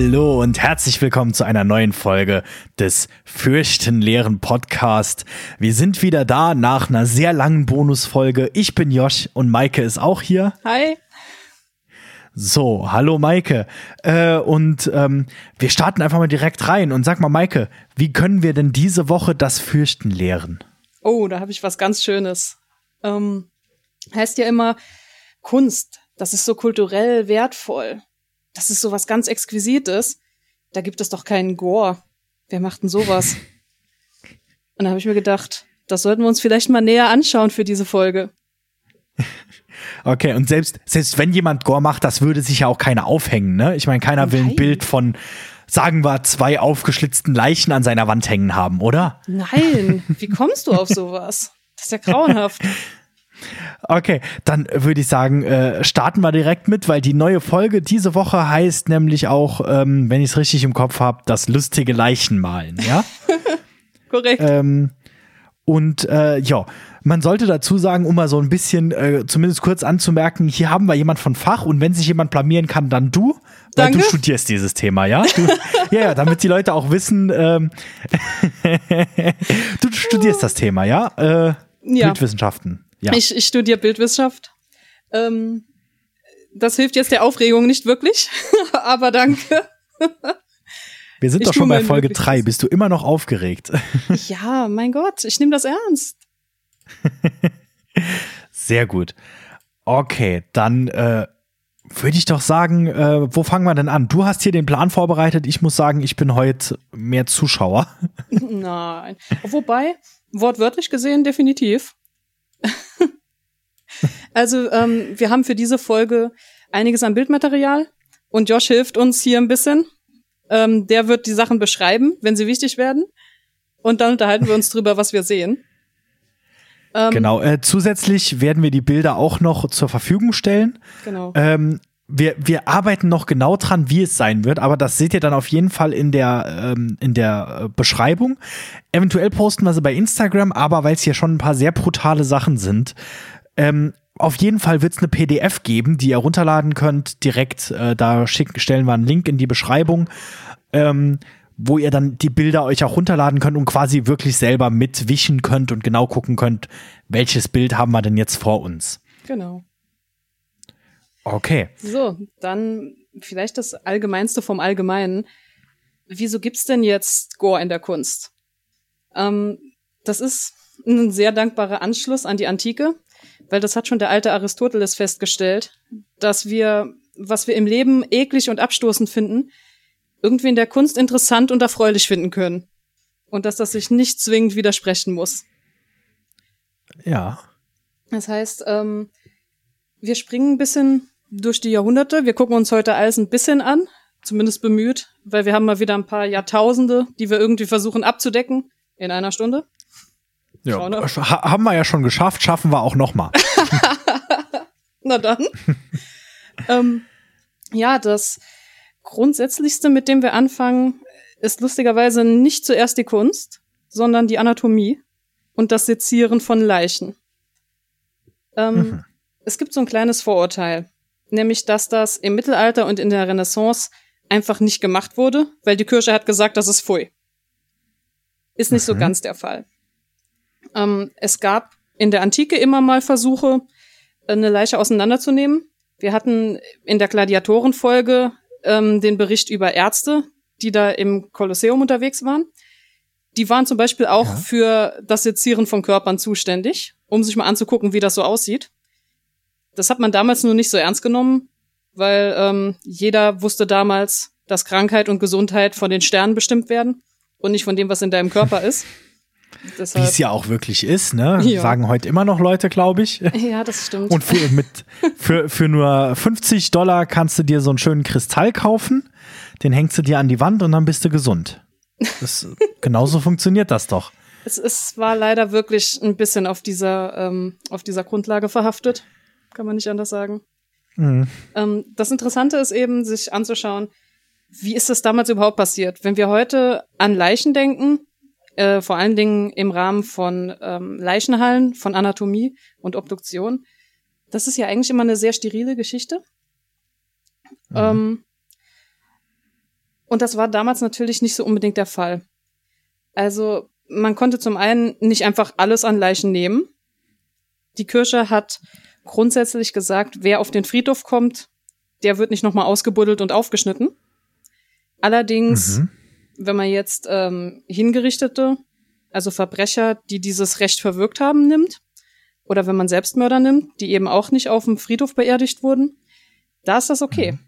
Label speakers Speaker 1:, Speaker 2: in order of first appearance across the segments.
Speaker 1: Hallo und herzlich willkommen zu einer neuen Folge des Fürchtenleeren Podcast. Wir sind wieder da nach einer sehr langen Bonusfolge. Ich bin Josh und Maike ist auch hier.
Speaker 2: Hi.
Speaker 1: So, hallo Maike. Äh, und ähm, wir starten einfach mal direkt rein und sag mal, Maike, wie können wir denn diese Woche das Fürchten lehren?
Speaker 2: Oh, da habe ich was ganz Schönes. Ähm, heißt ja immer, Kunst, das ist so kulturell wertvoll. Das ist so was ganz Exquisites. Da gibt es doch keinen Gore. Wer macht denn sowas? Und da habe ich mir gedacht, das sollten wir uns vielleicht mal näher anschauen für diese Folge.
Speaker 1: Okay, und selbst, selbst wenn jemand Gore macht, das würde sich ja auch keiner aufhängen, ne? Ich meine, keiner will ein Bild von, sagen wir, zwei aufgeschlitzten Leichen an seiner Wand hängen haben, oder?
Speaker 2: Nein, wie kommst du auf sowas? Das ist ja grauenhaft.
Speaker 1: Okay, dann würde ich sagen, äh, starten wir direkt mit, weil die neue Folge diese Woche heißt nämlich auch, ähm, wenn ich es richtig im Kopf habe, das lustige Leichenmalen, ja?
Speaker 2: Korrekt.
Speaker 1: Ähm, und äh, ja, man sollte dazu sagen, um mal so ein bisschen äh, zumindest kurz anzumerken, hier haben wir jemand von Fach und wenn sich jemand blamieren kann, dann du, weil
Speaker 2: Danke.
Speaker 1: du studierst dieses Thema, ja? Du, ja, ja, damit die Leute auch wissen, ähm, du studierst das Thema, ja? Äh,
Speaker 2: Ja.
Speaker 1: Bildwissenschaften. Ja.
Speaker 2: Ich, ich studiere Bildwissenschaft. Ähm, das hilft jetzt der Aufregung nicht wirklich, aber danke.
Speaker 1: Wir sind
Speaker 2: ich
Speaker 1: doch schon bei Folge
Speaker 2: Möglichstes.
Speaker 1: 3. Bist du immer noch aufgeregt?
Speaker 2: Ja, mein Gott, ich nehme das ernst.
Speaker 1: Sehr gut. Okay, dann äh, würde ich doch sagen, äh, wo fangen wir denn an? Du hast hier den Plan vorbereitet. Ich muss sagen, ich bin heute mehr Zuschauer.
Speaker 2: Nein. Wobei, wortwörtlich gesehen, definitiv. also, ähm, wir haben für diese Folge einiges an Bildmaterial und Josh hilft uns hier ein bisschen. Ähm, der wird die Sachen beschreiben, wenn sie wichtig werden. Und dann unterhalten wir uns drüber, was wir sehen. Ähm,
Speaker 1: Genau. Äh, zusätzlich werden wir die Bilder auch noch zur Verfügung stellen.
Speaker 2: Genau.
Speaker 1: Ähm, wir, wir arbeiten noch genau dran, wie es sein wird, aber das seht ihr dann auf jeden Fall in der, ähm, in der äh, Beschreibung. Eventuell posten wir sie bei Instagram, aber weil es hier schon ein paar sehr brutale Sachen sind, ähm, auf jeden Fall wird es eine PDF geben, die ihr runterladen könnt. Direkt, äh, da schicken, stellen wir einen Link in die Beschreibung, ähm, wo ihr dann die Bilder euch auch runterladen könnt und quasi wirklich selber mitwischen könnt und genau gucken könnt, welches Bild haben wir denn jetzt vor uns.
Speaker 2: Genau.
Speaker 1: Okay.
Speaker 2: So, dann vielleicht das Allgemeinste vom Allgemeinen. Wieso gibt's denn jetzt Gore in der Kunst? Ähm, das ist ein sehr dankbarer Anschluss an die Antike, weil das hat schon der alte Aristoteles festgestellt, dass wir, was wir im Leben eklig und abstoßend finden, irgendwie in der Kunst interessant und erfreulich finden können. Und dass das sich nicht zwingend widersprechen muss.
Speaker 1: Ja.
Speaker 2: Das heißt, ähm, wir springen ein bisschen durch die Jahrhunderte. Wir gucken uns heute alles ein bisschen an, zumindest bemüht, weil wir haben mal wieder ein paar Jahrtausende, die wir irgendwie versuchen abzudecken in einer Stunde.
Speaker 1: Ja, ha haben wir ja schon geschafft, schaffen wir auch noch mal.
Speaker 2: Na dann. ähm, ja, das Grundsätzlichste, mit dem wir anfangen, ist lustigerweise nicht zuerst die Kunst, sondern die Anatomie und das Sezieren von Leichen. Ähm, Es gibt so ein kleines Vorurteil, nämlich dass das im Mittelalter und in der Renaissance einfach nicht gemacht wurde, weil die Kirche hat gesagt, das ist Pfui. Ist nicht so
Speaker 1: Mhm.
Speaker 2: ganz der Fall. Ähm, es gab in der Antike immer mal Versuche, eine Leiche auseinanderzunehmen. Wir hatten in der Gladiatorenfolge ähm, den Bericht über Ärzte, die da im Kolosseum unterwegs waren. Die waren zum Beispiel auch
Speaker 1: Ja.
Speaker 2: für das Sezieren von Körpern zuständig, um sich mal anzugucken, wie das so aussieht. Das hat man damals nur nicht so ernst genommen, weil ähm, jeder wusste damals, dass Krankheit und Gesundheit von den Sternen bestimmt werden und nicht von dem, was in deinem Körper ist.
Speaker 1: Wie es ja auch wirklich ist, ne?
Speaker 2: Ja.
Speaker 1: Sagen heute immer noch Leute, glaube ich.
Speaker 2: ja, das stimmt.
Speaker 1: Und für, mit, für, für nur 50 Dollar kannst du dir so einen schönen Kristall kaufen, den hängst du dir an die Wand und dann bist du gesund. Das, genauso funktioniert das doch.
Speaker 2: Es, es war leider wirklich ein bisschen auf dieser, ähm, auf dieser Grundlage verhaftet. Kann man nicht anders sagen.
Speaker 1: Mhm.
Speaker 2: Ähm, das Interessante ist eben, sich anzuschauen, wie ist das damals überhaupt passiert? Wenn wir heute an Leichen denken, äh, vor allen Dingen im Rahmen von ähm, Leichenhallen, von Anatomie und Obduktion, das ist ja eigentlich immer eine sehr sterile Geschichte. Ähm, Und das war damals natürlich nicht so unbedingt der Fall. Also man konnte zum einen nicht einfach alles an Leichen nehmen. Die Kirche hat grundsätzlich gesagt, wer auf den Friedhof kommt, der wird nicht nochmal ausgebuddelt und aufgeschnitten. Allerdings, mhm. wenn man jetzt ähm, Hingerichtete, also Verbrecher, die dieses Recht verwirkt haben, nimmt, oder wenn man Selbstmörder nimmt, die eben auch nicht auf dem Friedhof beerdigt wurden, da ist das okay. Mhm.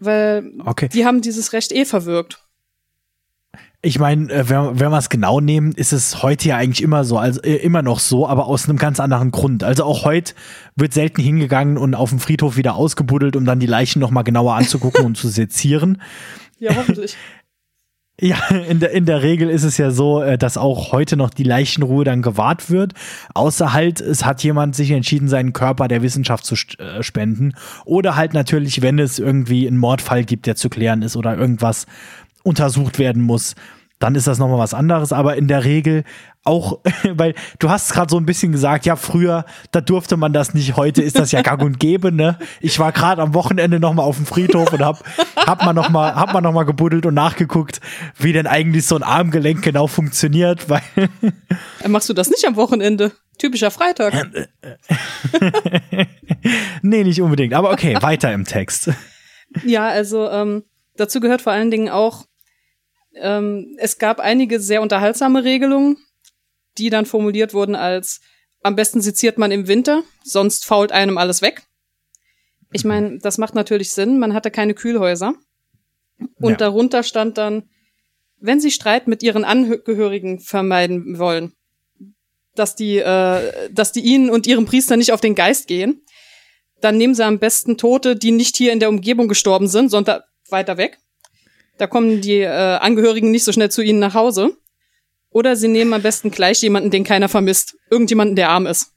Speaker 2: Weil okay. die haben dieses Recht eh verwirkt.
Speaker 1: Ich meine, äh, wenn, wenn wir es genau nehmen, ist es heute ja eigentlich immer so, also äh, immer noch so, aber aus einem ganz anderen Grund. Also auch heute wird selten hingegangen und auf dem Friedhof wieder ausgebuddelt, um dann die Leichen noch mal genauer anzugucken und zu sezieren.
Speaker 2: Ja, hoffentlich.
Speaker 1: Ja, in der, in der Regel ist es ja so, äh, dass auch heute noch die Leichenruhe dann gewahrt wird. Außer halt, es hat jemand sich entschieden, seinen Körper der Wissenschaft zu spenden. Oder halt natürlich, wenn es irgendwie einen Mordfall gibt, der zu klären ist oder irgendwas, untersucht werden muss, dann ist das nochmal was anderes. Aber in der Regel auch, weil du hast gerade so ein bisschen gesagt, ja, früher, da durfte man das nicht, heute ist das ja gang und gäbe, ne? Ich war gerade am Wochenende nochmal auf dem Friedhof und hab, hab man nochmal, hab noch mal gebuddelt und nachgeguckt, wie denn eigentlich so ein Armgelenk genau funktioniert, weil.
Speaker 2: Äh, machst du das nicht am Wochenende? Typischer Freitag.
Speaker 1: nee, nicht unbedingt. Aber okay, weiter im Text.
Speaker 2: Ja, also ähm, dazu gehört vor allen Dingen auch, ähm, es gab einige sehr unterhaltsame Regelungen, die dann formuliert wurden als am besten seziert man im Winter, sonst fault einem alles weg. Ich meine, das macht natürlich Sinn, man hatte keine Kühlhäuser. Und ja. darunter stand dann, wenn Sie Streit mit Ihren Angehörigen vermeiden wollen, dass die, äh, dass die Ihnen und Ihrem Priester nicht auf den Geist gehen, dann nehmen Sie am besten Tote, die nicht hier in der Umgebung gestorben sind, sondern weiter weg. Da kommen die äh, Angehörigen nicht so schnell zu ihnen nach Hause. Oder sie nehmen am besten gleich jemanden, den keiner vermisst. Irgendjemanden, der arm ist.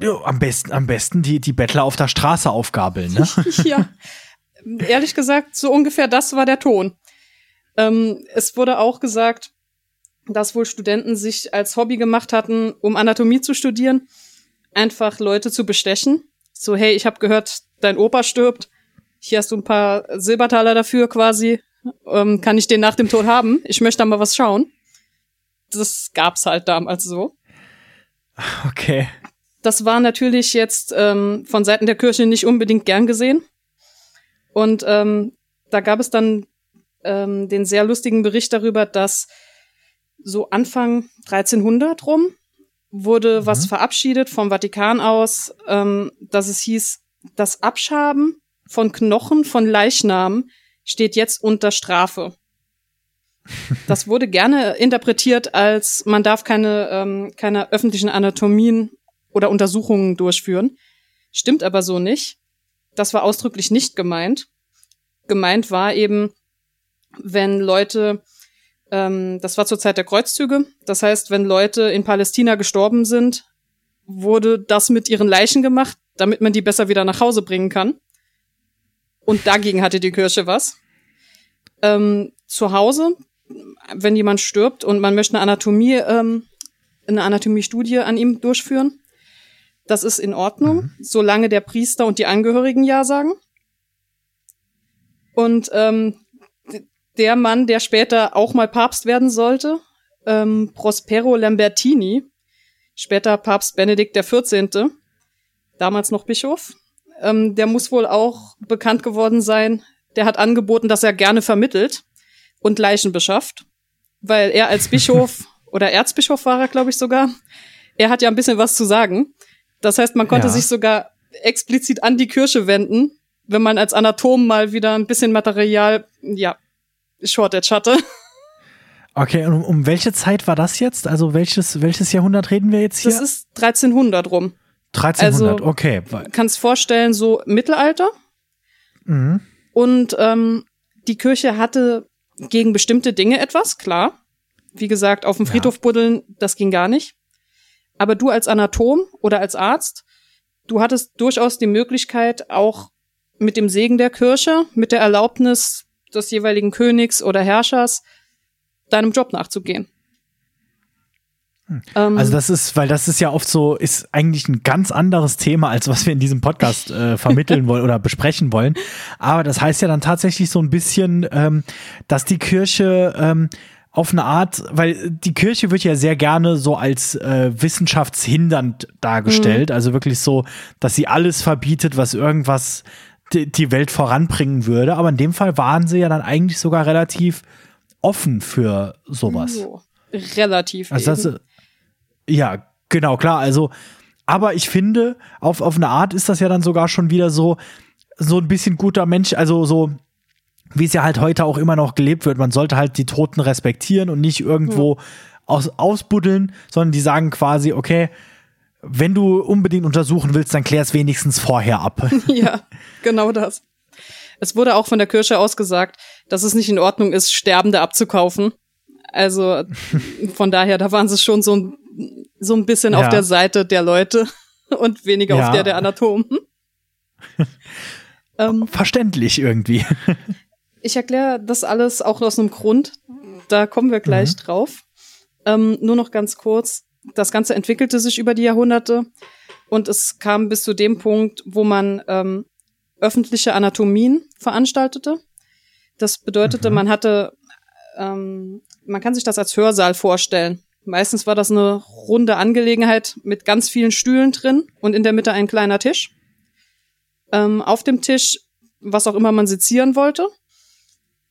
Speaker 1: Ja, am besten, am besten die, die Bettler auf der Straße aufgabeln, ne?
Speaker 2: ja. Ehrlich gesagt, so ungefähr das war der Ton. Ähm, es wurde auch gesagt, dass wohl Studenten sich als Hobby gemacht hatten, um Anatomie zu studieren, einfach Leute zu bestechen. So, hey, ich habe gehört, dein Opa stirbt hier hast du ein paar Silbertaler dafür quasi, ähm, kann ich den nach dem Tod haben? Ich möchte da mal was schauen. Das gab's halt damals so.
Speaker 1: Okay.
Speaker 2: Das war natürlich jetzt ähm, von Seiten der Kirche nicht unbedingt gern gesehen. Und ähm, da gab es dann ähm, den sehr lustigen Bericht darüber, dass so Anfang 1300 rum wurde mhm. was verabschiedet vom Vatikan aus, ähm, dass es hieß, das Abschaben von Knochen von Leichnamen steht jetzt unter Strafe. Das wurde gerne interpretiert als man darf keine, ähm, keine öffentlichen Anatomien oder Untersuchungen durchführen. Stimmt aber so nicht. Das war ausdrücklich nicht gemeint. Gemeint war eben, wenn Leute, ähm, das war zur Zeit der Kreuzzüge, das heißt, wenn Leute in Palästina gestorben sind, wurde das mit ihren Leichen gemacht, damit man die besser wieder nach Hause bringen kann. Und dagegen hatte die Kirche was. Ähm, zu Hause, wenn jemand stirbt und man möchte eine Anatomie, ähm, eine Anatomie-Studie an ihm durchführen, das ist in Ordnung, mhm. solange der Priester und die Angehörigen Ja sagen. Und ähm, der Mann, der später auch mal Papst werden sollte, ähm, Prospero Lambertini, später Papst Benedikt XIV., damals noch Bischof, ähm, der muss wohl auch bekannt geworden sein. Der hat angeboten, dass er gerne vermittelt und Leichen beschafft, weil er als Bischof oder Erzbischof war er, glaube ich sogar. Er hat ja ein bisschen was zu sagen. Das heißt, man konnte ja. sich sogar explizit an die Kirche wenden, wenn man als Anatom mal wieder ein bisschen Material, ja, Shortage hatte.
Speaker 1: Okay, und um welche Zeit war das jetzt? Also welches, welches Jahrhundert reden wir jetzt hier?
Speaker 2: Das ist 1300 rum.
Speaker 1: 1300, also, okay.
Speaker 2: Kannst vorstellen, so Mittelalter. Mhm. Und ähm, die Kirche hatte gegen bestimmte Dinge etwas, klar. Wie gesagt, auf dem Friedhof ja. buddeln, das ging gar nicht. Aber du als Anatom oder als Arzt, du hattest durchaus die Möglichkeit, auch mit dem Segen der Kirche, mit der Erlaubnis des jeweiligen Königs oder Herrschers, deinem Job nachzugehen.
Speaker 1: Ähm, also das ist, weil das ist ja oft so, ist eigentlich ein ganz anderes Thema, als was wir in diesem Podcast äh, vermitteln wollen oder besprechen wollen. Aber das heißt ja dann tatsächlich so ein bisschen, ähm, dass die Kirche ähm, auf eine Art, weil die Kirche wird ja sehr gerne so als äh, wissenschaftshindernd dargestellt, mhm. also wirklich so, dass sie alles verbietet, was irgendwas die, die Welt voranbringen würde. Aber in dem Fall waren sie ja dann eigentlich sogar relativ offen für sowas. So,
Speaker 2: relativ.
Speaker 1: Also das, ja, genau, klar. Also, aber ich finde, auf, auf eine Art ist das ja dann sogar schon wieder so, so ein bisschen guter Mensch, also so, wie es ja halt heute auch immer noch gelebt wird. Man sollte halt die Toten respektieren und nicht irgendwo ja. aus, ausbuddeln, sondern die sagen quasi, okay, wenn du unbedingt untersuchen willst, dann klär es wenigstens vorher ab.
Speaker 2: Ja, genau das. Es wurde auch von der Kirche ausgesagt, dass es nicht in Ordnung ist, Sterbende abzukaufen. Also von daher, da waren sie schon so ein, so ein bisschen ja. auf der Seite der Leute und weniger ja. auf der der Anatomen.
Speaker 1: ähm, Verständlich irgendwie.
Speaker 2: ich erkläre das alles auch aus einem Grund. Da kommen wir gleich mhm. drauf. Ähm, nur noch ganz kurz. Das Ganze entwickelte sich über die Jahrhunderte und es kam bis zu dem Punkt, wo man ähm, öffentliche Anatomien veranstaltete. Das bedeutete, mhm. man hatte, ähm, man kann sich das als Hörsaal vorstellen. Meistens war das eine runde Angelegenheit mit ganz vielen Stühlen drin und in der Mitte ein kleiner Tisch. Ähm, auf dem Tisch, was auch immer man sezieren wollte.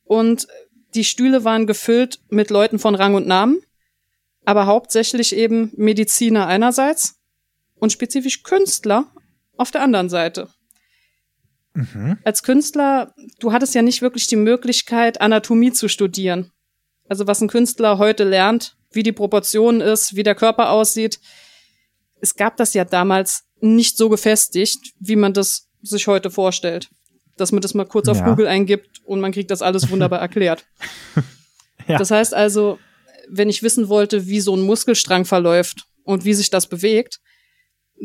Speaker 2: Und die Stühle waren gefüllt mit Leuten von Rang und Namen, aber hauptsächlich eben Mediziner einerseits und spezifisch Künstler auf der anderen Seite. Mhm. Als Künstler, du hattest ja nicht wirklich die Möglichkeit, Anatomie zu studieren. Also was ein Künstler heute lernt, wie die Proportion ist, wie der Körper aussieht. Es gab das ja damals nicht so gefestigt, wie man das sich heute vorstellt. Dass man das mal kurz auf ja. Google eingibt und man kriegt das alles wunderbar erklärt. ja. Das heißt also, wenn ich wissen wollte, wie so ein Muskelstrang verläuft und wie sich das bewegt,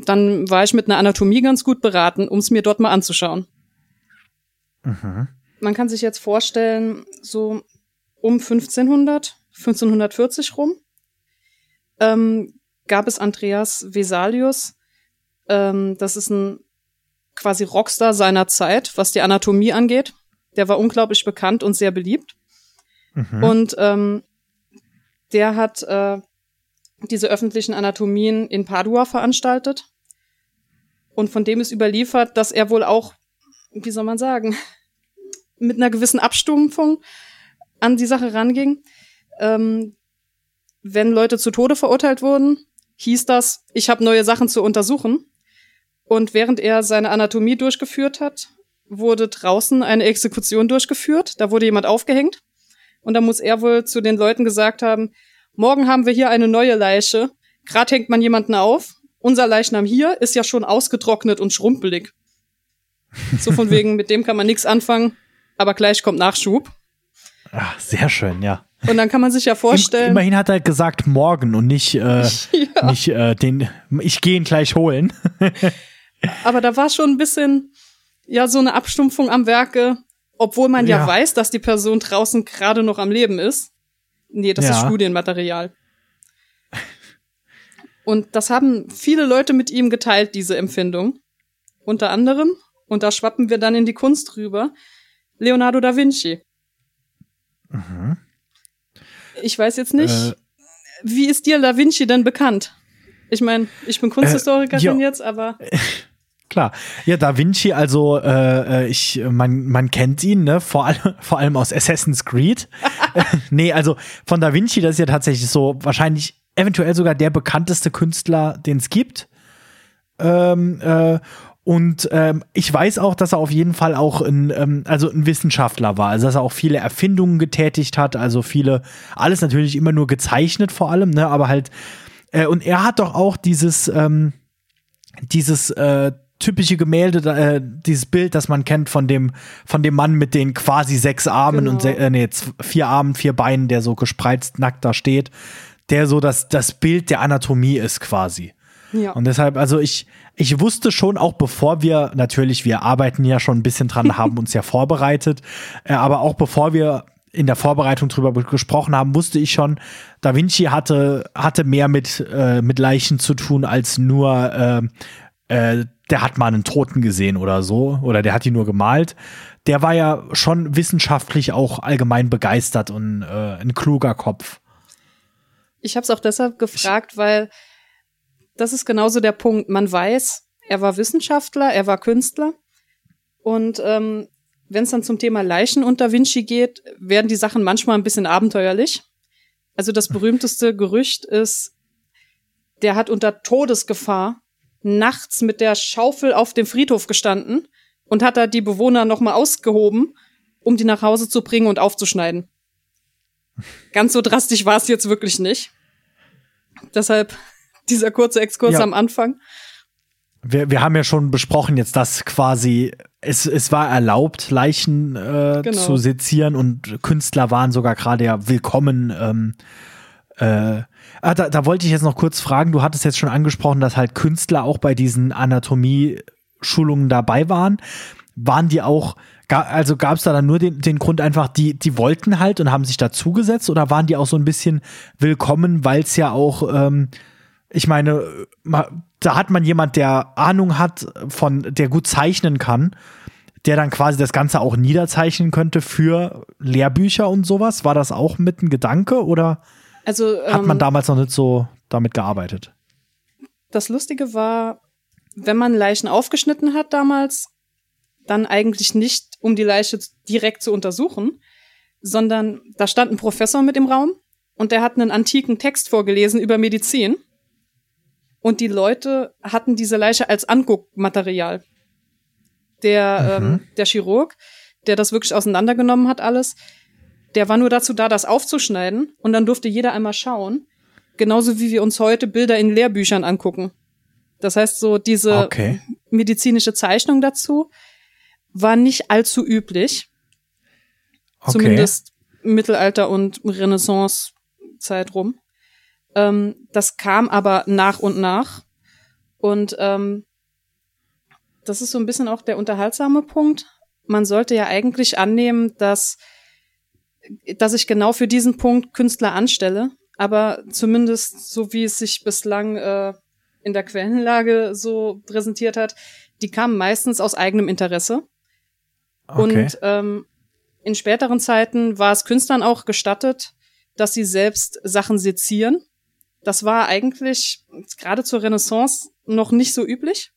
Speaker 2: dann war ich mit einer Anatomie ganz gut beraten, um es mir dort mal anzuschauen. Mhm. Man kann sich jetzt vorstellen, so um 1500, 1540 rum, ähm, gab es Andreas Vesalius. Ähm, das ist ein quasi Rockstar seiner Zeit, was die Anatomie angeht. Der war unglaublich bekannt und sehr beliebt. Mhm. Und ähm, der hat äh, diese öffentlichen Anatomien in Padua veranstaltet. Und von dem ist überliefert, dass er wohl auch wie soll man sagen, mit einer gewissen Abstumpfung an die Sache ranging. Ähm, wenn Leute zu Tode verurteilt wurden, hieß das, ich habe neue Sachen zu untersuchen. Und während er seine Anatomie durchgeführt hat, wurde draußen eine Exekution durchgeführt. Da wurde jemand aufgehängt. Und da muss er wohl zu den Leuten gesagt haben, morgen haben wir hier eine neue Leiche. Gerade hängt man jemanden auf. Unser Leichnam hier ist ja schon ausgetrocknet und schrumpelig. So von wegen, mit dem kann man nichts anfangen, aber gleich kommt Nachschub.
Speaker 1: Ach, sehr schön, ja.
Speaker 2: Und dann kann man sich ja vorstellen.
Speaker 1: Immerhin hat er gesagt morgen und nicht, äh, ja. nicht äh, den, ich gehe ihn gleich holen.
Speaker 2: aber da war schon ein bisschen, ja, so eine Abstumpfung am Werke, obwohl man ja, ja weiß, dass die Person draußen gerade noch am Leben ist. Nee, das ja. ist Studienmaterial. Und das haben viele Leute mit ihm geteilt, diese Empfindung. Unter anderem und da schwappen wir dann in die Kunst rüber. Leonardo da Vinci. Mhm. Ich weiß jetzt nicht, äh, wie ist dir Da Vinci denn bekannt? Ich meine, ich bin Kunsthistorikerin äh, jetzt, aber.
Speaker 1: Klar. Ja, Da Vinci, also äh, äh, ich, man, man kennt ihn, ne? Vor, allem vor allem aus Assassin's Creed. nee, also von Da Vinci, das ist ja tatsächlich so wahrscheinlich eventuell sogar der bekannteste Künstler, den es gibt. Ähm, äh, und ähm, ich weiß auch, dass er auf jeden Fall auch ein, ähm, also ein Wissenschaftler war, also dass er auch viele Erfindungen getätigt hat, also viele, alles natürlich immer nur gezeichnet vor allem, ne, aber halt, äh, und er hat doch auch dieses, ähm, dieses äh, typische Gemälde, äh, dieses Bild, das man kennt von dem, von dem Mann mit den quasi sechs Armen genau. und se äh, nee, vier Armen, vier Beinen, der so gespreizt nackt da steht, der so das, das Bild der Anatomie ist quasi. Ja. Und deshalb, also ich, ich wusste schon auch bevor wir, natürlich, wir arbeiten ja schon ein bisschen dran, haben uns ja vorbereitet, äh, aber auch bevor wir in der Vorbereitung drüber gesprochen haben, wusste ich schon, Da Vinci hatte, hatte mehr mit, äh, mit Leichen zu tun als nur, äh, äh, der hat mal einen Toten gesehen oder so, oder der hat ihn nur gemalt. Der war ja schon wissenschaftlich auch allgemein begeistert und äh, ein kluger Kopf.
Speaker 2: Ich habe es auch deshalb gefragt, weil das ist genauso der Punkt. Man weiß, er war Wissenschaftler, er war Künstler. Und ähm, wenn es dann zum Thema Leichen Da Vinci geht, werden die Sachen manchmal ein bisschen abenteuerlich. Also das berühmteste Gerücht ist, der hat unter Todesgefahr nachts mit der Schaufel auf dem Friedhof gestanden und hat da die Bewohner nochmal ausgehoben, um die nach Hause zu bringen und aufzuschneiden. Ganz so drastisch war es jetzt wirklich nicht. Deshalb dieser kurze Exkurs ja. am Anfang.
Speaker 1: Wir, wir haben ja schon besprochen jetzt, dass quasi es, es war erlaubt, Leichen äh, genau. zu sezieren und Künstler waren sogar gerade ja willkommen. Ähm, äh, ah, da, da wollte ich jetzt noch kurz fragen, du hattest jetzt schon angesprochen, dass halt Künstler auch bei diesen Anatomie-Schulungen dabei waren. Waren die auch, also gab es da dann nur den, den Grund einfach, die, die wollten halt und haben sich dazugesetzt oder waren die auch so ein bisschen willkommen, weil es ja auch ähm, ich meine, da hat man jemand, der Ahnung hat von, der gut zeichnen kann, der dann quasi das Ganze auch niederzeichnen könnte für Lehrbücher und sowas. War das auch mit ein Gedanke oder also, ähm, hat man ähm, damals noch nicht so damit gearbeitet?
Speaker 2: Das Lustige war, wenn man Leichen aufgeschnitten hat damals, dann eigentlich nicht, um die Leiche direkt zu untersuchen, sondern da stand ein Professor mit im Raum und der hat einen antiken Text vorgelesen über Medizin und die Leute hatten diese Leiche als Anguckmaterial. Der, mhm. ähm, der Chirurg, der das wirklich auseinandergenommen hat, alles, der war nur dazu da, das aufzuschneiden und dann durfte jeder einmal schauen. Genauso wie wir uns heute Bilder in Lehrbüchern angucken. Das heißt, so diese okay. medizinische Zeichnung dazu war nicht allzu üblich. Okay. Zumindest Mittelalter und Renaissance-Zeit rum. Ähm, das kam aber nach und nach. Und ähm, das ist so ein bisschen auch der unterhaltsame Punkt. Man sollte ja eigentlich annehmen, dass, dass ich genau für diesen Punkt Künstler anstelle. Aber zumindest so wie es sich bislang äh, in der Quellenlage so präsentiert hat, die kamen meistens aus eigenem Interesse. Okay. Und ähm, in späteren Zeiten war es Künstlern auch gestattet, dass sie selbst Sachen sezieren das war eigentlich gerade zur Renaissance noch nicht so üblich.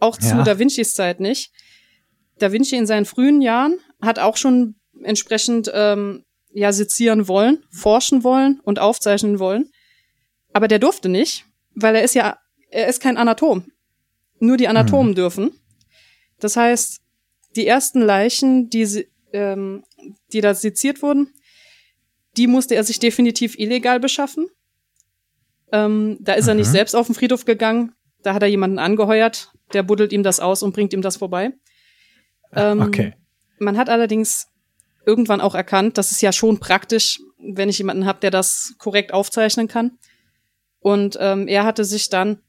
Speaker 2: Auch zu ja. Da Vincis Zeit nicht. Da Vinci in seinen frühen Jahren hat auch schon entsprechend ähm, ja sezieren wollen, forschen wollen und aufzeichnen wollen. Aber der durfte nicht, weil er ist ja, er ist kein Anatom. Nur die Anatomen mhm. dürfen. Das heißt, die ersten Leichen, die, ähm, die da seziert wurden, die musste er sich definitiv illegal beschaffen. Ähm, da ist mhm. er nicht mhm. selbst auf den Friedhof gegangen. Da hat er jemanden angeheuert, der buddelt ihm das aus und bringt ihm das vorbei. Ähm, okay. Man hat allerdings irgendwann auch erkannt, das ist ja schon praktisch, wenn ich jemanden habe, der das korrekt aufzeichnen kann. Und ähm, er hatte sich dann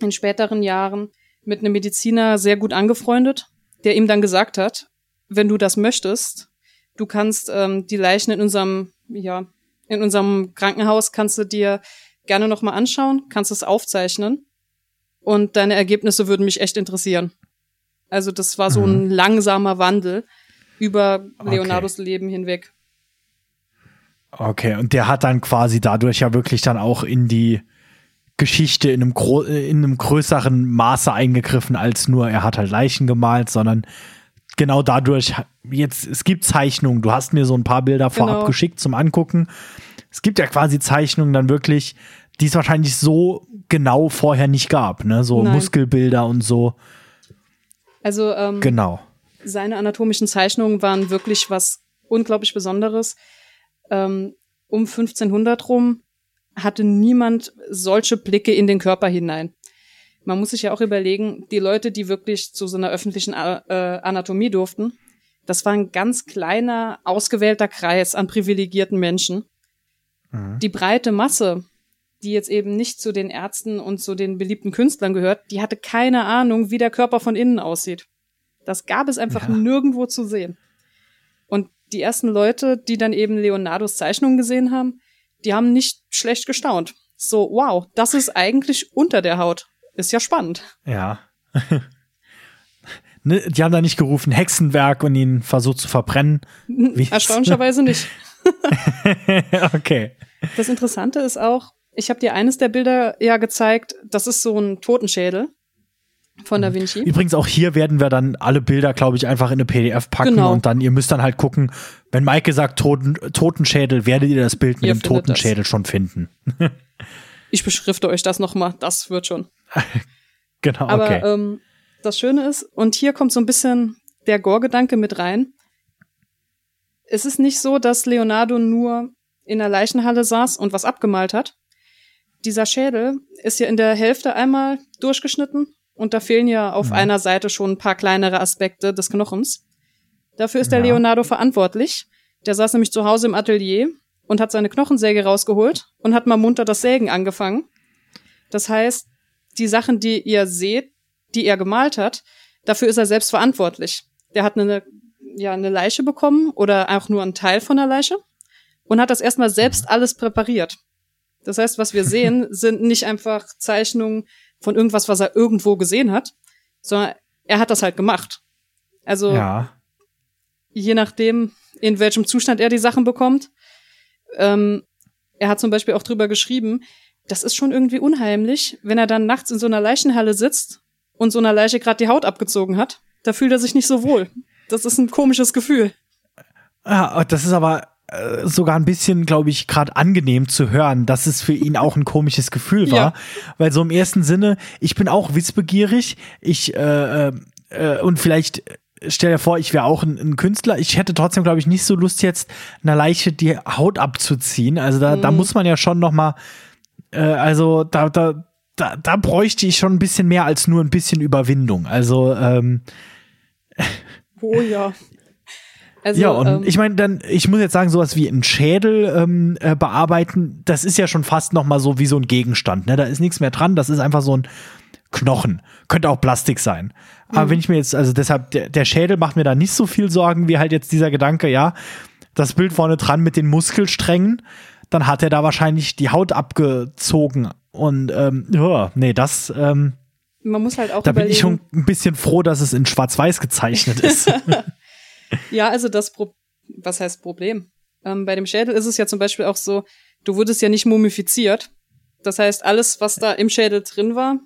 Speaker 2: in späteren Jahren mit einem Mediziner sehr gut angefreundet, der ihm dann gesagt hat, wenn du das möchtest, du kannst ähm, die Leichen in unserem, ja, in unserem Krankenhaus kannst du dir gerne nochmal anschauen, kannst es aufzeichnen und deine Ergebnisse würden mich echt interessieren. Also das war so ein mhm. langsamer Wandel über Leonardos okay. Leben hinweg.
Speaker 1: Okay, und der hat dann quasi dadurch ja wirklich dann auch in die Geschichte in einem, in einem größeren Maße eingegriffen, als nur er hat halt Leichen gemalt, sondern genau dadurch, jetzt, es gibt Zeichnungen, du hast mir so ein paar Bilder vorab genau. geschickt zum Angucken. Es gibt ja quasi Zeichnungen dann wirklich, die es wahrscheinlich so genau vorher nicht gab, ne? So Nein. Muskelbilder und so.
Speaker 2: Also ähm,
Speaker 1: genau.
Speaker 2: Seine anatomischen Zeichnungen waren wirklich was unglaublich Besonderes. Ähm, um 1500 rum hatte niemand solche Blicke in den Körper hinein. Man muss sich ja auch überlegen, die Leute, die wirklich zu so einer öffentlichen äh, Anatomie durften, das war ein ganz kleiner, ausgewählter Kreis an privilegierten Menschen. Mhm. Die breite Masse die jetzt eben nicht zu den Ärzten und zu den beliebten Künstlern gehört, die hatte keine Ahnung, wie der Körper von innen aussieht. Das gab es einfach ja. nirgendwo zu sehen. Und die ersten Leute, die dann eben Leonardos Zeichnungen gesehen haben, die haben nicht schlecht gestaunt. So, wow, das ist eigentlich unter der Haut. Ist ja spannend.
Speaker 1: Ja. ne, die haben da nicht gerufen Hexenwerk und ihn versucht zu verbrennen.
Speaker 2: Wie Erstaunlicherweise nicht.
Speaker 1: okay.
Speaker 2: Das Interessante ist auch, ich habe dir eines der Bilder ja gezeigt, das ist so ein Totenschädel von Da Vinci.
Speaker 1: Übrigens auch hier werden wir dann alle Bilder, glaube ich, einfach in eine PDF packen
Speaker 2: Genau.
Speaker 1: und dann ihr müsst dann halt gucken, wenn Maike sagt Toten, Totenschädel, werdet ihr das Bild mit
Speaker 2: Ihr
Speaker 1: dem Totenschädel schon finden.
Speaker 2: Ich beschrifte euch das nochmal, das wird schon.
Speaker 1: Genau,
Speaker 2: Aber
Speaker 1: okay.
Speaker 2: ähm, das Schöne ist, und hier kommt so ein bisschen der Gore-Gedanke mit rein. Es ist nicht so, dass Leonardo nur in der Leichenhalle saß und was abgemalt hat. Dieser Schädel ist ja in der Hälfte einmal durchgeschnitten und da fehlen ja auf
Speaker 1: Mhm.
Speaker 2: einer Seite schon ein paar kleinere Aspekte des Knochens. Dafür ist der
Speaker 1: Ja.
Speaker 2: Leonardo verantwortlich. Der saß nämlich zu Hause im Atelier und hat seine Knochensäge rausgeholt und hat mal munter das Sägen angefangen. Das heißt, die Sachen, die ihr seht, die er gemalt hat, dafür ist er selbst verantwortlich. Der hat eine, ja, eine Leiche bekommen oder auch nur einen Teil von der Leiche und hat das erstmal selbst alles präpariert. Das heißt, was wir sehen, sind nicht einfach Zeichnungen von irgendwas, was er irgendwo gesehen hat, sondern er hat das halt gemacht. Also
Speaker 1: ja.
Speaker 2: je nachdem, in welchem Zustand er die Sachen bekommt. Ähm, er hat zum Beispiel auch drüber geschrieben, das ist schon irgendwie unheimlich, wenn er dann nachts in so einer Leichenhalle sitzt und so einer Leiche gerade die Haut abgezogen hat. Da fühlt er sich nicht so wohl. Das ist ein komisches Gefühl.
Speaker 1: Ja, das ist aber äh, sogar ein bisschen, glaube ich, gerade angenehm zu hören, dass es für ihn auch ein komisches Gefühl war.
Speaker 2: Ja.
Speaker 1: Weil so im ersten Sinne, ich bin auch wissbegierig, ich äh, äh, äh, und vielleicht stell dir vor, ich wäre auch ein, ein Künstler. Ich hätte trotzdem, glaube ich, nicht so Lust jetzt einer Leiche die Haut abzuziehen. Also da, da
Speaker 2: Mhm.
Speaker 1: muss man ja schon noch mal, äh, also da, da, da, da bräuchte ich schon ein bisschen mehr als nur ein bisschen Überwindung. Also ähm,
Speaker 2: Oh ja. Also,
Speaker 1: ja, und
Speaker 2: ähm,
Speaker 1: ich meine, dann, ich muss jetzt sagen, sowas wie einen Schädel ähm, äh, bearbeiten, das ist ja schon fast noch mal so wie so ein Gegenstand. Ne? Da ist nichts mehr dran, das ist einfach so ein Knochen. Könnte auch Plastik sein. Aber
Speaker 2: Mhm.
Speaker 1: wenn ich mir jetzt, also deshalb, der, der Schädel macht mir da nicht so viel Sorgen, wie halt jetzt dieser Gedanke, ja, das Bild vorne dran mit den Muskelsträngen, dann hat er da wahrscheinlich die Haut abgezogen. Und ähm, ja, nee, das, ähm,
Speaker 2: man muss halt auch
Speaker 1: da bin
Speaker 2: überlegen.
Speaker 1: ich schon ein bisschen froh, dass es in Schwarz-Weiß gezeichnet ist.
Speaker 2: Ja, also das Pro was heißt Problem? Ähm, bei dem Schädel ist es ja zum Beispiel auch so, du wurdest ja nicht mumifiziert. Das heißt, alles, was da im Schädel drin war,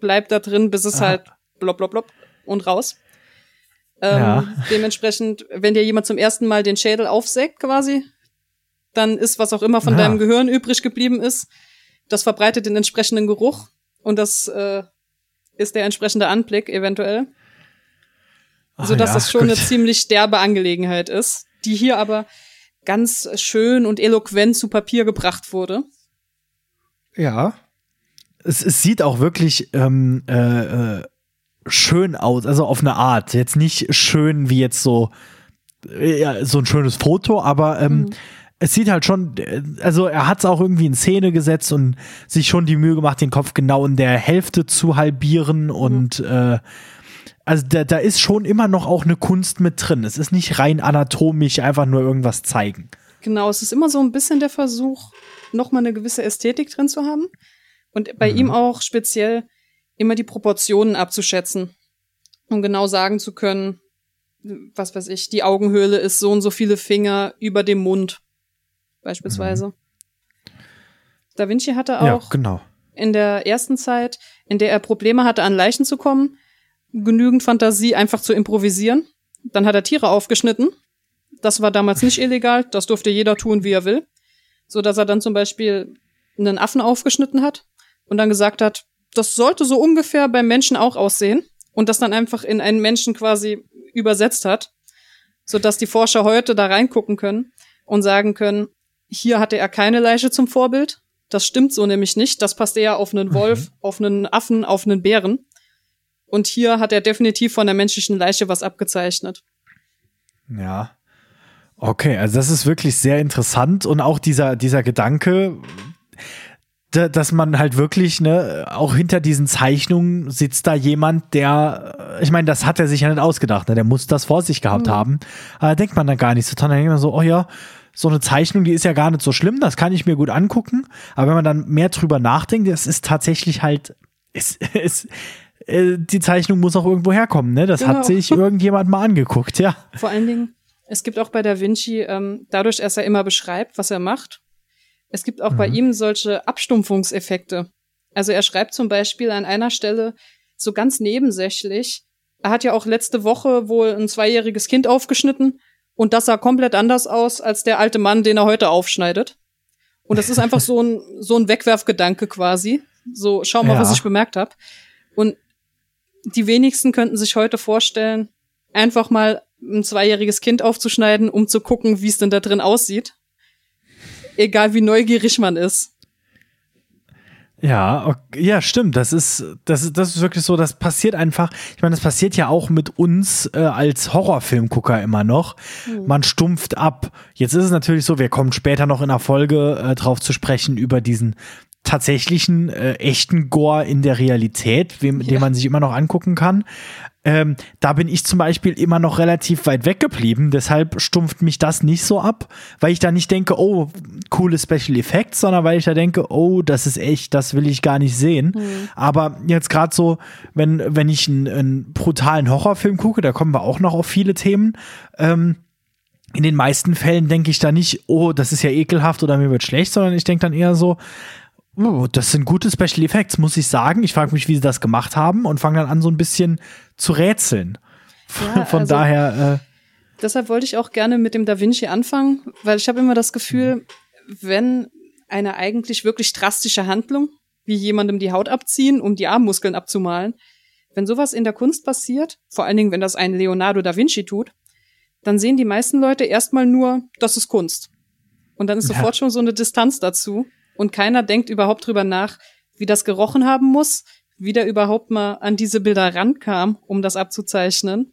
Speaker 2: bleibt da drin, bis es
Speaker 1: Ah.
Speaker 2: halt blopp, blopp, blopp und raus. Ähm,
Speaker 1: Ja.
Speaker 2: Dementsprechend, wenn dir jemand zum ersten Mal den Schädel aufsägt quasi, dann ist was auch immer von
Speaker 1: Ah.
Speaker 2: deinem Gehirn übrig geblieben ist, das verbreitet den entsprechenden Geruch und das äh, ist der entsprechende Anblick eventuell so dass
Speaker 1: Ah, ja,
Speaker 2: das schon
Speaker 1: gut.
Speaker 2: eine ziemlich derbe Angelegenheit ist, die hier aber ganz schön und eloquent zu Papier gebracht wurde.
Speaker 1: Ja. Es, es sieht auch wirklich ähm, äh, äh, schön aus, also auf eine Art. Jetzt nicht schön wie jetzt so, äh, so ein schönes Foto, aber ähm,
Speaker 2: Mhm.
Speaker 1: es sieht halt schon, äh, also er hat es auch irgendwie in Szene gesetzt und sich schon die Mühe gemacht, den Kopf genau in der Hälfte zu halbieren und äh, also da, da ist schon immer noch auch eine Kunst mit drin. Es ist nicht rein anatomisch einfach nur irgendwas zeigen.
Speaker 2: Genau, es ist immer so ein bisschen der Versuch, nochmal eine gewisse Ästhetik drin zu haben. Und bei
Speaker 1: Mhm.
Speaker 2: ihm auch speziell immer die Proportionen abzuschätzen. Um genau sagen zu können, was weiß ich, die Augenhöhle ist so und so viele Finger über dem Mund. Beispielsweise. Da Vinci hatte
Speaker 1: Ja,
Speaker 2: auch
Speaker 1: genau.
Speaker 2: in der ersten Zeit, in der er Probleme hatte, an Leichen zu kommen, genügend Fantasie, einfach zu improvisieren. Dann hat er Tiere aufgeschnitten. Das war damals nicht illegal. Das durfte jeder tun, wie er will. So dass er dann zum Beispiel einen Affen aufgeschnitten hat und dann gesagt hat, das sollte so ungefähr beim Menschen auch aussehen und das dann einfach in einen Menschen quasi übersetzt hat, so dass die Forscher heute da reingucken können und sagen können, hier hatte er keine Leiche zum Vorbild. Das stimmt so nämlich nicht. Das passt eher auf einen Wolf, auf einen Affen, auf einen Bären. Und hier hat er definitiv von der menschlichen Leiche was abgezeichnet.
Speaker 1: Ja. Okay, also das ist wirklich sehr interessant und auch dieser, dieser Gedanke, dass man halt wirklich, ne, auch hinter diesen Zeichnungen sitzt da jemand, der, ich meine, das hat er sich ja nicht ausgedacht, ne? Der muss das vor sich gehabt mhm. haben. Aber da denkt man dann gar nicht so dran. Dann denkt man so, oh ja, so eine Zeichnung, die ist ja gar nicht so schlimm, das kann ich mir gut angucken. Aber wenn man dann mehr drüber nachdenkt, das ist tatsächlich halt, es, es, äh, die Zeichnung muss auch irgendwo herkommen, ne? Das genau. hat sich irgendjemand mal angeguckt, ja.
Speaker 2: Vor allen Dingen, es gibt auch bei Da Vinci, ähm, dadurch, dass er immer beschreibt, was er macht, es gibt auch mhm. bei ihm solche Abstumpfungseffekte. Also er schreibt zum Beispiel an einer Stelle so ganz nebensächlich, er hat ja auch letzte Woche wohl ein zweijähriges Kind aufgeschnitten und das sah komplett anders aus als der alte Mann, den er heute aufschneidet. Und das ist einfach so ein, so ein Wegwerfgedanke quasi. So, schau mal, ja. was ich bemerkt habe. Und die wenigsten könnten sich heute vorstellen, einfach mal ein zweijähriges Kind aufzuschneiden, um zu gucken, wie es denn da drin aussieht egal wie neugierig man ist.
Speaker 1: Ja, okay, ja, stimmt. Das ist, das ist, das ist wirklich so, das passiert einfach. Ich meine, das passiert ja auch mit uns äh, als Horrorfilmgucker immer noch. Mhm. Man stumpft ab. Jetzt ist es natürlich so, wir kommen später noch in der Folge äh, drauf zu sprechen über diesen tatsächlichen äh, echten Gore in der Realität, wem, ja. den man sich immer noch angucken kann. Ähm, da bin ich zum Beispiel immer noch relativ weit weggeblieben, deshalb stumpft mich das nicht so ab, weil ich da nicht denke, oh, coole Special Effects, sondern weil ich da denke, oh, das ist echt, das will ich gar nicht sehen. Mhm. Aber jetzt gerade so, wenn, wenn ich einen, einen, brutalen Horrorfilm gucke, da kommen wir auch noch auf viele Themen, ähm, in den meisten Fällen denke ich da nicht, oh, das ist ja ekelhaft oder mir wird schlecht, sondern ich denke dann eher so, Oh, das sind gute Special Effects, muss ich sagen. Ich frage mich, wie sie das gemacht haben und fange dann an, so ein bisschen zu rätseln. Ja, Von also, daher.
Speaker 2: Äh, deshalb wollte ich auch gerne mit dem Da Vinci anfangen, weil ich habe immer das Gefühl, wenn eine eigentlich wirklich drastische Handlung, wie jemandem die Haut abziehen, um die Armmuskeln abzumalen, wenn sowas in der Kunst passiert, vor allen Dingen, wenn das ein Leonardo da Vinci tut, dann sehen die meisten Leute erstmal nur, das ist Kunst. Und dann ist ja. sofort schon so eine Distanz dazu und keiner denkt überhaupt drüber nach, wie das gerochen haben muss, wie der überhaupt mal an diese Bilder rankam, um das abzuzeichnen